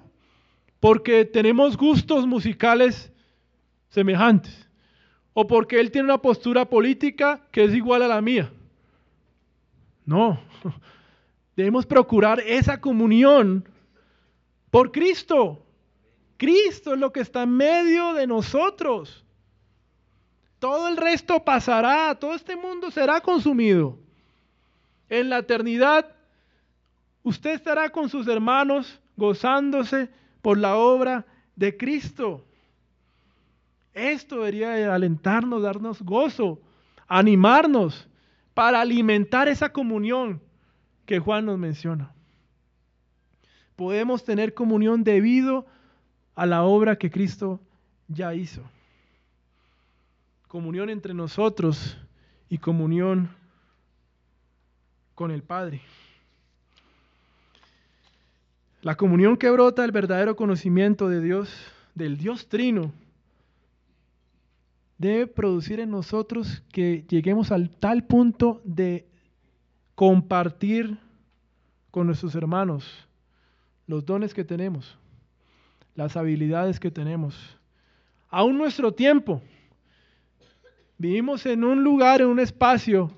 porque tenemos gustos musicales semejantes o porque él tiene una postura política que es igual a la mía. No, *laughs* debemos procurar esa comunión por Cristo. Cristo es lo que está en medio de nosotros. Todo el resto pasará, todo este mundo será consumido. En la eternidad, usted estará con sus hermanos gozándose por la obra de Cristo. Esto debería alentarnos, darnos gozo, animarnos para alimentar esa comunión que Juan nos menciona. Podemos tener comunión debido a la obra que Cristo ya hizo. Comunión entre nosotros y comunión con el Padre. La comunión que brota del verdadero conocimiento de Dios, del Dios Trino, debe producir en nosotros que lleguemos al tal punto de compartir con nuestros hermanos los dones que tenemos, las habilidades que tenemos. Aún nuestro tiempo. Vivimos en un lugar, en un espacio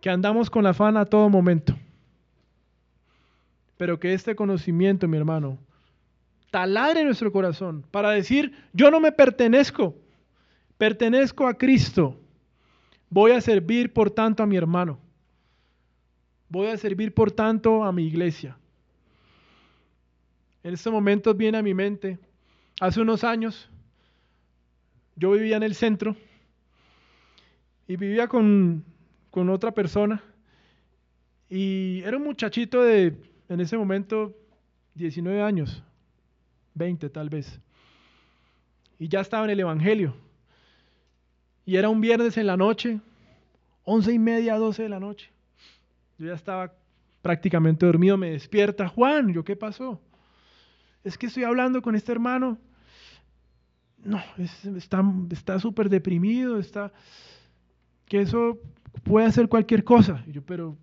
que andamos con la afán a todo momento. Pero que este conocimiento, mi hermano, taladre nuestro corazón para decir, yo no me pertenezco, pertenezco a Cristo, voy a servir por tanto a mi hermano, voy a servir por tanto a mi iglesia. En estos momentos viene a mi mente, hace unos años, yo vivía en el centro y vivía con, con otra persona y era un muchachito de, en ese momento, 19 años, 20 tal vez, y ya estaba en el Evangelio y era un viernes en la noche, once y media, doce de la noche. Yo ya estaba prácticamente dormido, me despierta, Juan, ¿yo qué pasó? Es que estoy hablando con este hermano. No, está súper deprimido, está... Que eso puede hacer cualquier cosa. Y yo, pero,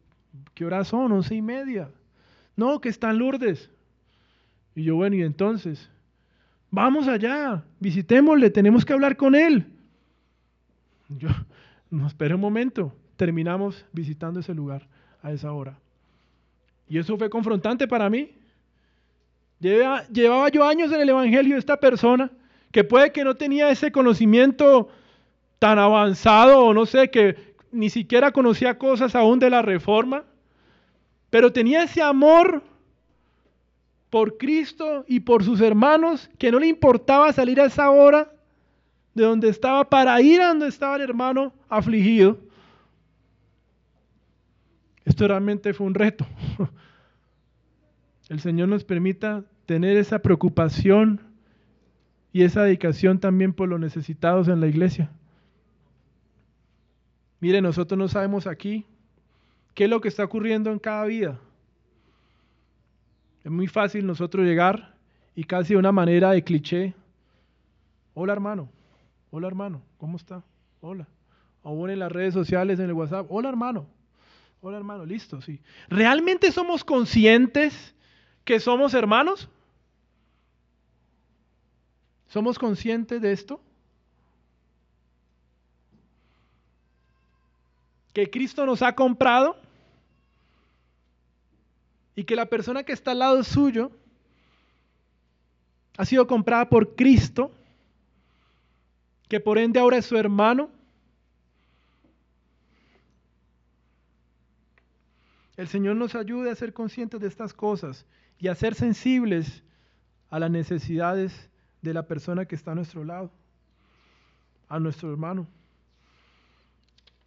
¿qué horas son? Once y media. No, que están Lourdes. Y yo, bueno, y entonces, vamos allá, visitémosle, tenemos que hablar con él. *laughs* Yo, no, espera un momento, terminamos visitando ese lugar a esa hora. Y eso fue confrontante para mí. llevaba yo años en el Evangelio de esta persona que puede que no tenía ese conocimiento tan avanzado o no sé, que ni siquiera conocía cosas aún de la reforma, pero tenía ese amor por Cristo y por sus hermanos que no le importaba salir a esa hora de donde estaba para ir a donde estaba el hermano afligido. Esto realmente fue un reto. *laughs* El Señor nos permita tener esa preocupación y esa dedicación también por los necesitados en la iglesia. Mire, nosotros no sabemos aquí qué es lo que está ocurriendo en cada vida. Es muy fácil nosotros llegar y casi de una manera de cliché. Hola hermano, hola hermano, ¿cómo está? Hola. O en las redes sociales, en el WhatsApp, hola hermano, hola hermano, listo, sí. ¿Realmente somos conscientes que somos hermanos? ¿Somos conscientes de esto? Que Cristo nos ha comprado y que la persona que está al lado suyo ha sido comprada por Cristo, que por ende ahora es su hermano. El Señor nos ayude a ser conscientes de estas cosas y a ser sensibles a las necesidades de la persona que está a nuestro lado, a nuestro hermano.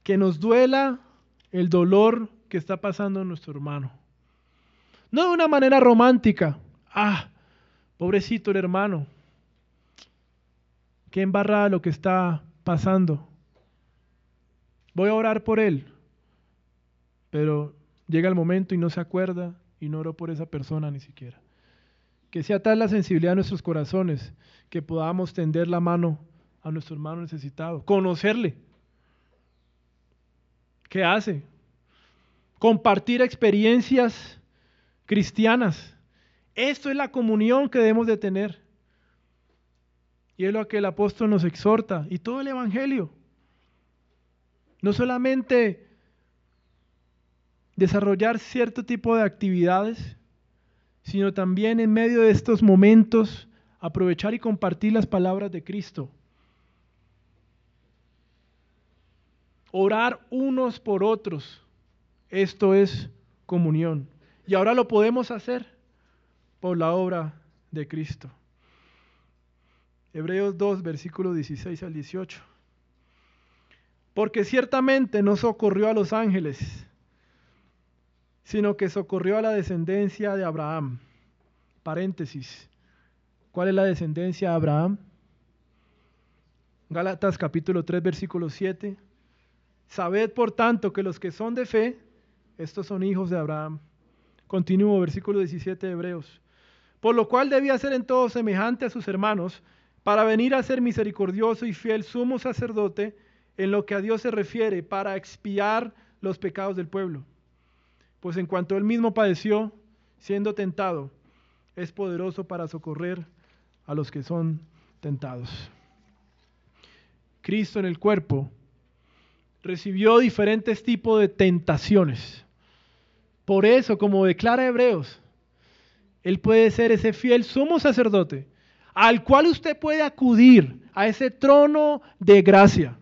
Que nos duela el dolor que está pasando nuestro hermano. No de una manera romántica. Ah, pobrecito el hermano. Qué embarrada lo que está pasando. Voy a orar por él. Pero llega el momento y no se acuerda y no oro por esa persona ni siquiera. Que sea tal la sensibilidad de nuestros corazones que podamos tender la mano a nuestro hermano necesitado, conocerle. ¿Qué hace? Compartir experiencias cristianas. Esto es la comunión que debemos de tener. Y es lo que el apóstol nos exhorta. Y todo el Evangelio. No solamente desarrollar cierto tipo de actividades, sino también en medio de estos momentos aprovechar y compartir las palabras de Cristo. Orar unos por otros. Esto es comunión. Y ahora lo podemos hacer por la obra de Cristo. Hebreos 2, versículos 16 al 18. Porque ciertamente no socorrió a los ángeles, sino que socorrió a la descendencia de Abraham. Paréntesis. ¿Cuál es la descendencia de Abraham? Gálatas capítulo 3, versículo 7. Sabed por tanto que los que son de fe, estos son hijos de Abraham. Continúo, versículo 17 de Hebreos. Por lo cual debía ser en todo semejante a sus hermanos, para venir a ser misericordioso y fiel sumo sacerdote en lo que a Dios se refiere, para expiar los pecados del pueblo. Pues en cuanto él mismo padeció, siendo tentado, es poderoso para socorrer a los que son tentados. Cristo en el cuerpo recibió diferentes tipos de tentaciones. Por eso, como declara Hebreos, Él puede ser ese fiel sumo sacerdote al cual usted puede acudir a ese trono de gracia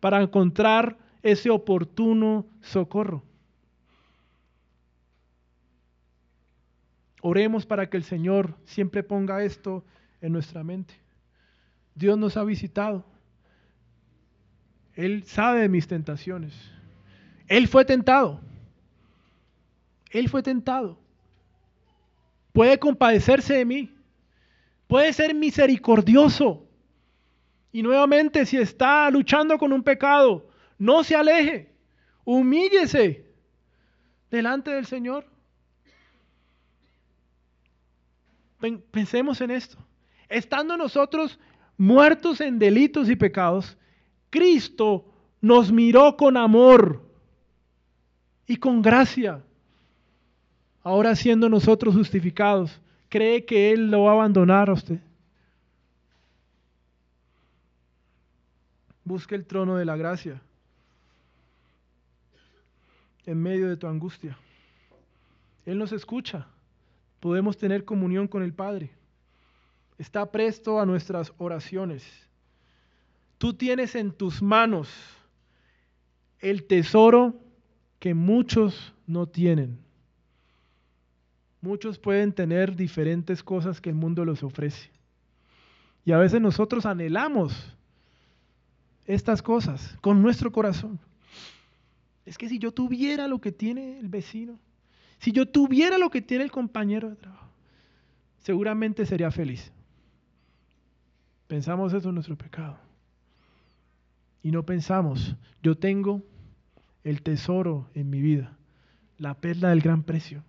para encontrar ese oportuno socorro. Oremos para que el Señor siempre ponga esto en nuestra mente. Dios nos ha visitado. Él sabe de mis tentaciones. Él fue tentado. Él fue tentado. Puede compadecerse de mí. Puede ser misericordioso. Y nuevamente, si está luchando con un pecado, no se aleje. Humíllese. delante del Señor? Pensemos en esto. Estando nosotros muertos en delitos y pecados, Cristo nos miró con amor y con gracia. Ahora siendo nosotros justificados, ¿cree que Él lo va a abandonar a usted? Busque el trono de la gracia en medio de tu angustia. Él nos escucha. Podemos tener comunión con el Padre. Está presto a nuestras oraciones. Tú tienes en tus manos el tesoro que muchos no tienen. Muchos pueden tener diferentes cosas que el mundo les ofrece. Y a veces nosotros anhelamos estas cosas con nuestro corazón. Es que si yo tuviera lo que tiene el vecino, si yo tuviera lo que tiene el compañero de trabajo, seguramente sería feliz. Pensamos eso en nuestro pecado. Y no pensamos, yo tengo el tesoro en mi vida, la perla del gran precio.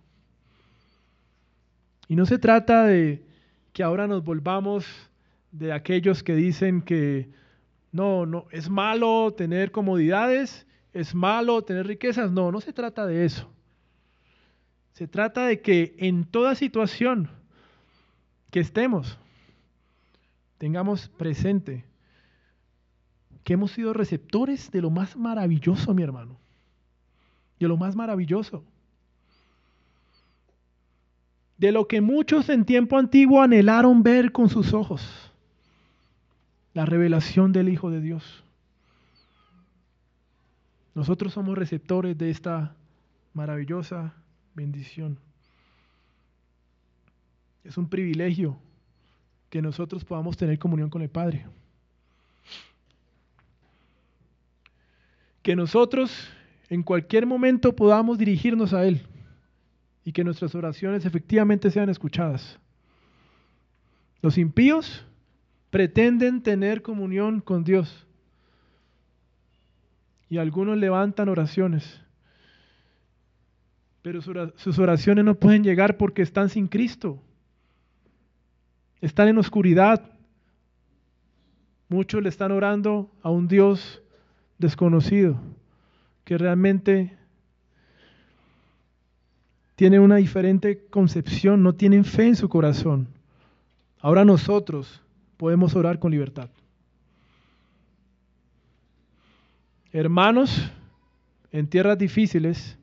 Y no se trata de que ahora nos volvamos de aquellos que dicen que no, no, es malo tener comodidades, es malo tener riquezas. No, no se trata de eso. Se trata de que en toda situación que estemos, tengamos presente que hemos sido receptores de lo más maravilloso, mi hermano. De lo más maravilloso. De lo que muchos en tiempo antiguo anhelaron ver con sus ojos la revelación del Hijo de Dios. Nosotros somos receptores de esta maravillosa bendición. Es un privilegio que nosotros podamos tener comunión con el Padre. Que nosotros en cualquier momento podamos dirigirnos a Él y que nuestras oraciones efectivamente sean escuchadas. Los impíos pretenden tener comunión con Dios. Y algunos levantan oraciones. Pero sus oraciones no pueden llegar porque están sin Cristo. Están en oscuridad. Muchos le están orando a un Dios desconocido que realmente tiene una diferente concepción, no tienen fe en su corazón. Ahora nosotros podemos orar con libertad. Hermanos, en tierras difíciles,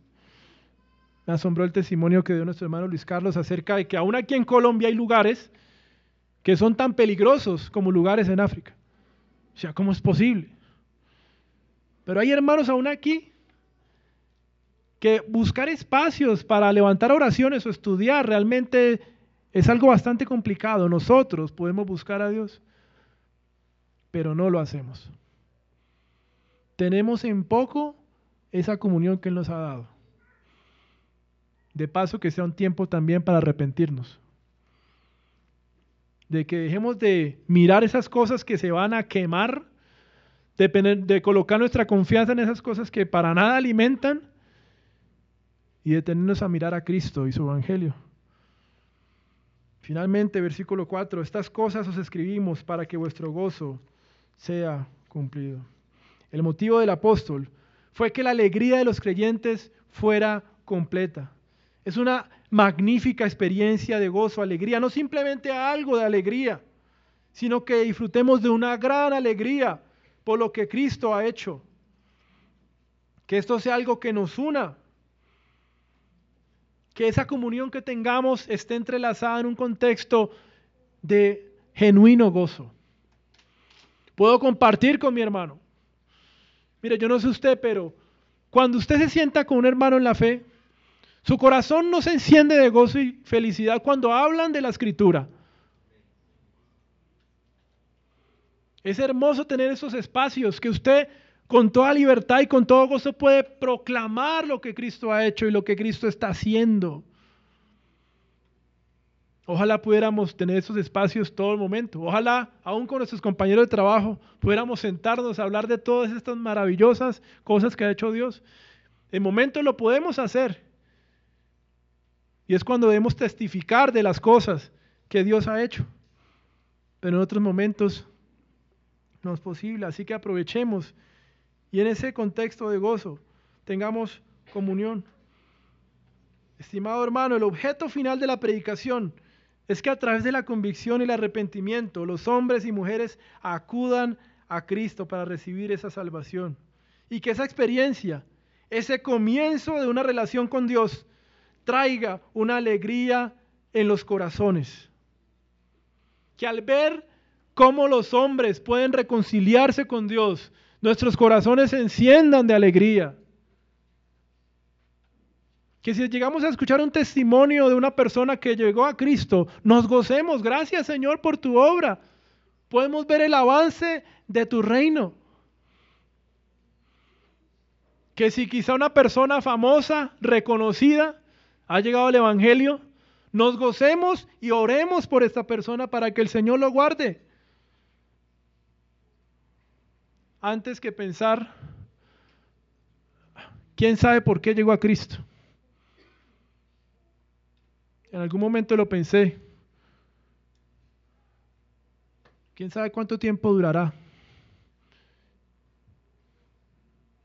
me asombró el testimonio que dio nuestro hermano Luis Carlos acerca de que aún aquí en Colombia hay lugares que son tan peligrosos como lugares en África. O sea, ¿cómo es posible? Pero hay hermanos aún aquí que buscar espacios para levantar oraciones o estudiar realmente es algo bastante complicado. Nosotros podemos buscar a Dios, pero no lo hacemos. Tenemos en poco esa comunión que Él nos ha dado. De paso que sea un tiempo también para arrepentirnos. De que dejemos de mirar esas cosas que se van a quemar, de, de colocar nuestra confianza en esas cosas que para nada alimentan y de tenernos a mirar a Cristo y su Evangelio. Finalmente, versículo 4, estas cosas os escribimos para que vuestro gozo sea cumplido. El motivo del apóstol fue que la alegría de los creyentes fuera completa. Es una magnífica experiencia de gozo, alegría, no simplemente algo de alegría, sino que disfrutemos de una gran alegría por lo que Cristo ha hecho. Que esto sea algo que nos una, que esa comunión que tengamos esté entrelazada en un contexto de genuino gozo. Puedo compartir con mi hermano. Mire, yo no sé usted, pero cuando usted se sienta con un hermano en la fe, su corazón no se enciende de gozo y felicidad cuando hablan de la escritura. Es hermoso tener esos espacios que usted con toda libertad y con todo gozo puede proclamar lo que Cristo ha hecho y lo que Cristo está haciendo. Ojalá pudiéramos tener esos espacios todo el momento. Ojalá, aún con nuestros compañeros de trabajo, pudiéramos sentarnos a hablar de todas estas maravillosas cosas que ha hecho Dios. En momentos lo podemos hacer, Y es cuando debemos testificar de las cosas que Dios ha hecho. Pero en otros momentos no es posible. Así que aprovechemos y en ese contexto de gozo tengamos comunión. Estimado hermano, el objeto final de la predicación es que a través de la convicción y el arrepentimiento los hombres y mujeres acudan a Cristo para recibir esa salvación. Y que esa experiencia, ese comienzo de una relación con Dios, traiga una alegría en los corazones. Que al ver cómo los hombres pueden reconciliarse con Dios, nuestros corazones se enciendan de alegría. Que si llegamos a escuchar un testimonio de una persona que llegó a Cristo, nos gocemos. Gracias Señor por tu obra. Podemos ver el avance de tu reino. Que si quizá una persona famosa, reconocida, ha llegado al Evangelio, nos gocemos y oremos por esta persona para que el Señor lo guarde. Antes que pensar, ¿quién sabe por qué llegó a Cristo? En algún momento lo pensé. ¿Quién sabe cuánto tiempo durará?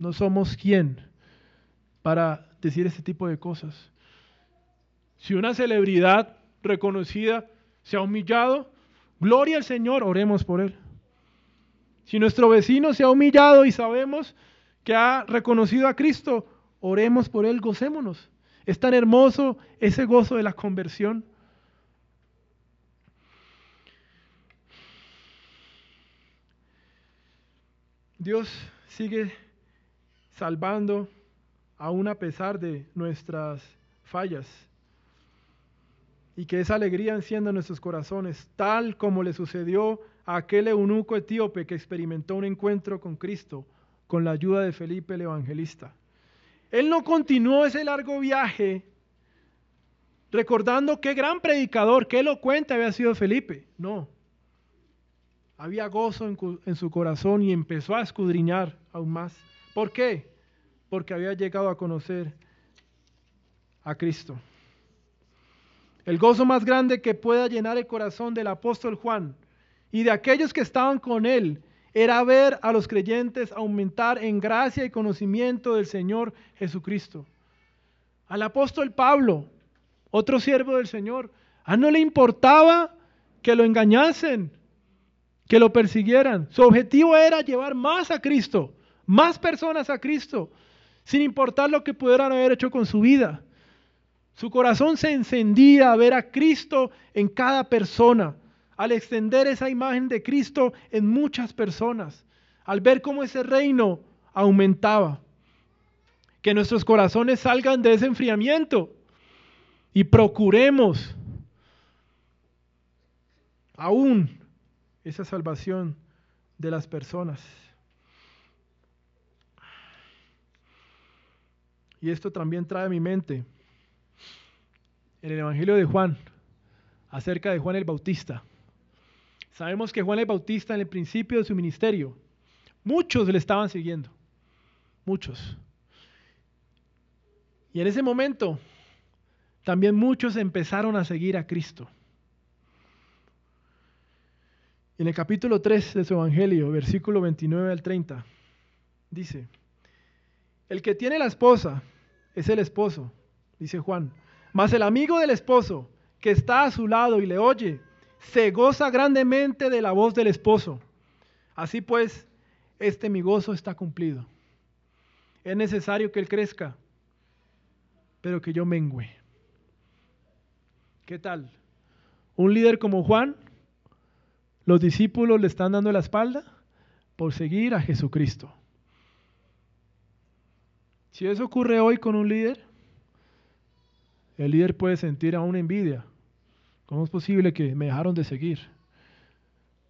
No somos quién para decir este tipo de cosas. Si una celebridad reconocida se ha humillado, gloria al Señor, oremos por él. Si nuestro vecino se ha humillado y sabemos que ha reconocido a Cristo, oremos por él, gocémonos. Es tan hermoso ese gozo de la conversión. Dios sigue salvando aún a pesar de nuestras fallas. Y que esa alegría encienda nuestros corazones, tal como le sucedió a aquel eunuco etíope que experimentó un encuentro con Cristo con la ayuda de Felipe el Evangelista. Él no continuó ese largo viaje recordando qué gran predicador, qué elocuente había sido Felipe. No. Había gozo en, en, su corazón y empezó a escudriñar aún más. ¿Por qué? Porque había llegado a conocer a Cristo. El gozo más grande que pueda llenar el corazón del apóstol Juan y de aquellos que estaban con él era ver a los creyentes aumentar en gracia y conocimiento del Señor Jesucristo. Al apóstol Pablo, otro siervo del Señor, a no le importaba que lo engañasen, que lo persiguieran. Su objetivo era llevar más a Cristo, más personas a Cristo, sin importar lo que pudieran haber hecho con su vida. Su corazón se encendía a ver a Cristo en cada persona al extender esa imagen de Cristo en muchas personas, al ver cómo ese reino aumentaba. Que nuestros corazones salgan de ese enfriamiento y procuremos aún esa salvación de las personas. Y esto también trae a mi mente en el Evangelio de Juan, acerca de Juan el Bautista. Sabemos que Juan el Bautista en el principio de su ministerio, muchos le estaban siguiendo, muchos. Y en ese momento también muchos empezaron a seguir a Cristo. En el capítulo 3 de su Evangelio, versículo 29 al 30, dice, el que tiene la esposa es el esposo, dice Juan, mas el amigo del esposo que está a su lado y le oye, se goza grandemente de la voz del esposo. Así pues, este mi gozo está cumplido. Es necesario que Él crezca, pero que yo mengüe. ¿Qué tal? Un líder como Juan, los discípulos le están dando la espalda por seguir a Jesucristo. Si eso ocurre hoy con un líder, el líder puede sentir aún envidia ¿Cómo es posible que me dejaron de seguir?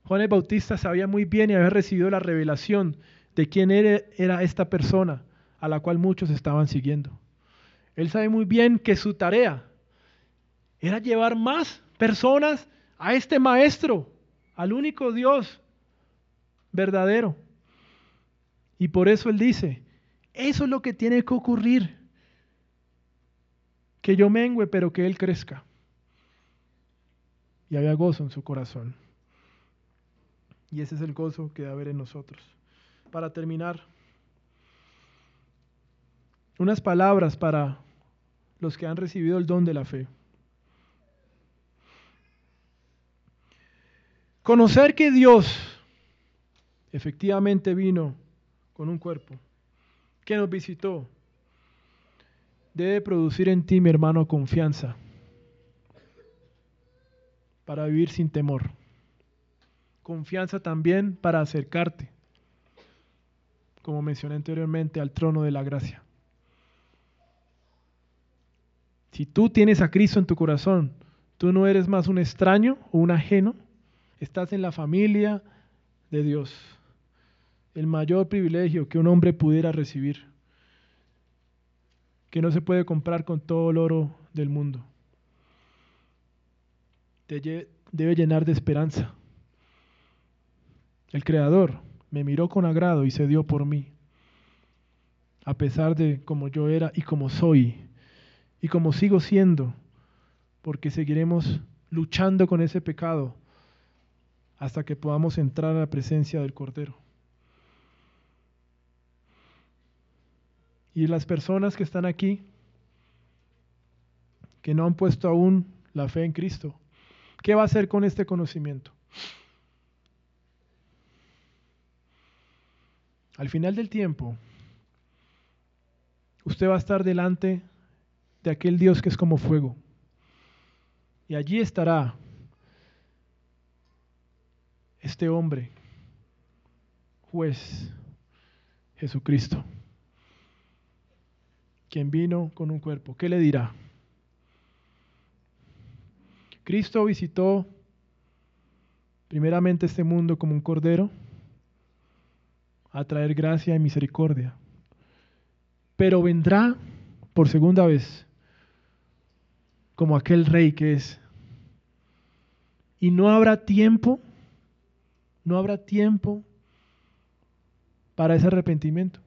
Juan el Bautista sabía muy bien y había recibido la revelación de quién era, esta persona a la cual muchos estaban siguiendo. Él sabe muy bien que su tarea era llevar más personas a este maestro, al único Dios verdadero. Y por eso él dice, eso es lo que tiene que ocurrir. que yo mengüe, pero que Él crezca. Y había gozo en su corazón. Y ese es el gozo que debe haber en nosotros. Para terminar, unas palabras para los que han recibido el don de la fe. Conocer que Dios efectivamente vino con un cuerpo, que nos visitó, debe producir en ti, mi hermano, confianza para vivir sin temor. Confianza también para acercarte, como mencioné anteriormente, al trono de la gracia. Si tú tienes a Cristo en tu corazón, tú no eres más un extraño o un ajeno, estás en la familia de Dios. El mayor privilegio que un hombre pudiera recibir, que no se puede comprar con todo el oro del mundo. Debe llenar de esperanza. El Creador me miró con agrado y se dio por mí, a pesar de como yo era y como soy, y como sigo siendo, porque seguiremos luchando con ese pecado hasta que podamos entrar a la presencia del Cordero. Y las personas que están aquí, que no han puesto aún la fe en Cristo, ¿qué va a hacer con este conocimiento? Al final del tiempo, usted va a estar delante de aquel Dios que es como fuego. Y allí estará este hombre, juez, Jesucristo, quien vino con un cuerpo. ¿Qué le dirá? Cristo visitó primeramente este mundo como un cordero a traer gracia y misericordia, pero vendrá por segunda vez como aquel rey que es. Y no habrá tiempo no habrá tiempo para ese arrepentimiento.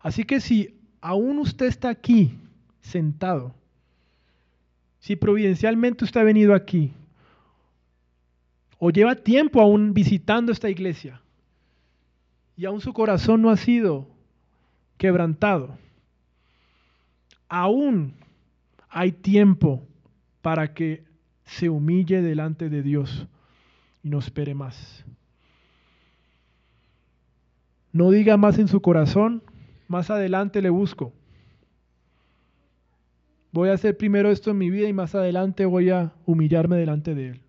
Así que si aún usted está aquí sentado, si providencialmente usted ha venido aquí, o lleva tiempo aún visitando esta iglesia, y aún su corazón no ha sido quebrantado, aún hay tiempo para que se humille delante de Dios y no espere más. No diga más en su corazón, más adelante le busco. Voy a hacer primero esto en mi vida y más adelante voy a humillarme delante de Él.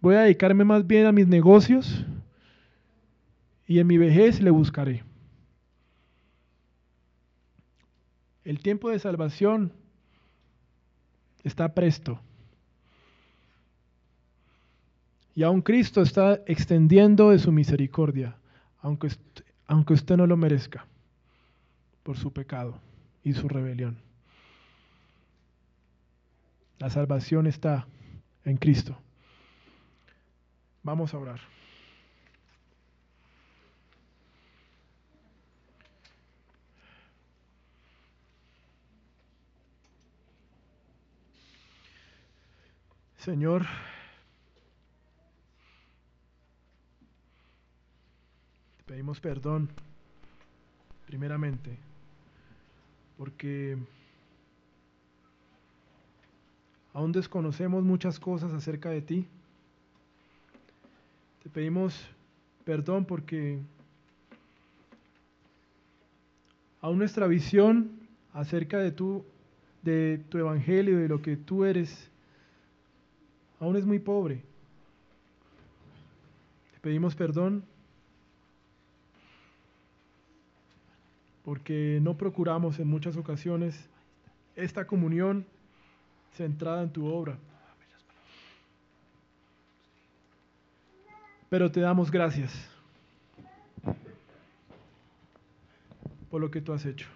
Voy a dedicarme más bien a mis negocios y en mi vejez le buscaré. El tiempo de salvación está presto. Y aún Cristo está extendiendo de su misericordia, aunque, aunque usted no lo merezca, por su pecado y su rebelión. La salvación está en Cristo. Vamos a orar. Señor, te pedimos perdón, primeramente, porque aún desconocemos muchas cosas acerca de ti. Te pedimos perdón porque aún nuestra visión acerca de tu, de tu evangelio, de lo que tú eres, aún es muy pobre. Te pedimos perdón porque no procuramos en muchas ocasiones esta comunión centrada en tu obra. Pero te damos gracias por lo que tú has hecho.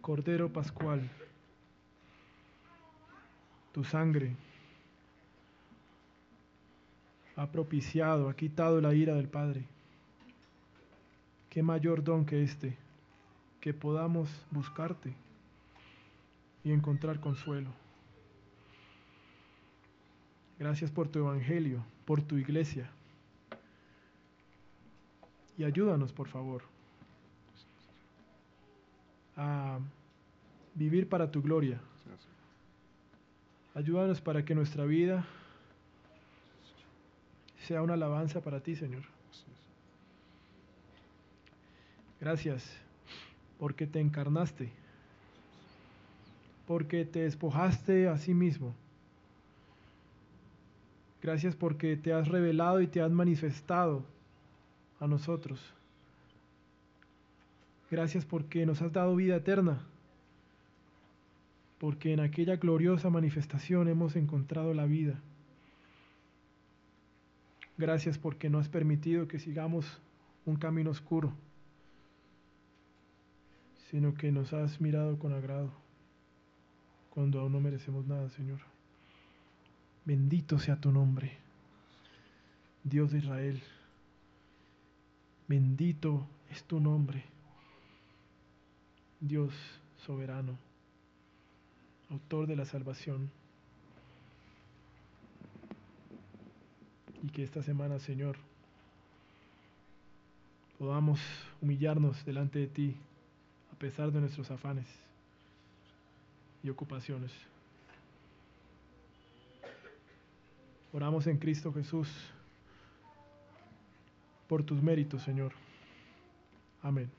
Cordero Pascual tu sangre ha propiciado, ha quitado la ira del Padre, qué mayor don que este, que podamos buscarte y encontrar consuelo. Gracias por tu evangelio, por tu iglesia. Y ayúdanos, por favor, a vivir para tu gloria. Ayúdanos para que nuestra vida sea una alabanza para ti, Señor. Gracias porque te encarnaste, porque te despojaste a sí mismo. Gracias porque te has revelado y te has manifestado a nosotros. Gracias porque nos has dado vida eterna, porque en aquella gloriosa manifestación hemos encontrado la vida. Gracias porque no has permitido que sigamos un camino oscuro, sino que nos has mirado con agrado cuando aún no merecemos nada, Señor. Bendito sea tu nombre, Dios de Israel. Bendito es tu nombre, Dios soberano, autor de la salvación. y que esta semana, Señor, podamos humillarnos delante de ti a pesar de nuestros afanes y ocupaciones. Oramos en Cristo Jesús por tus méritos, Señor. Amén.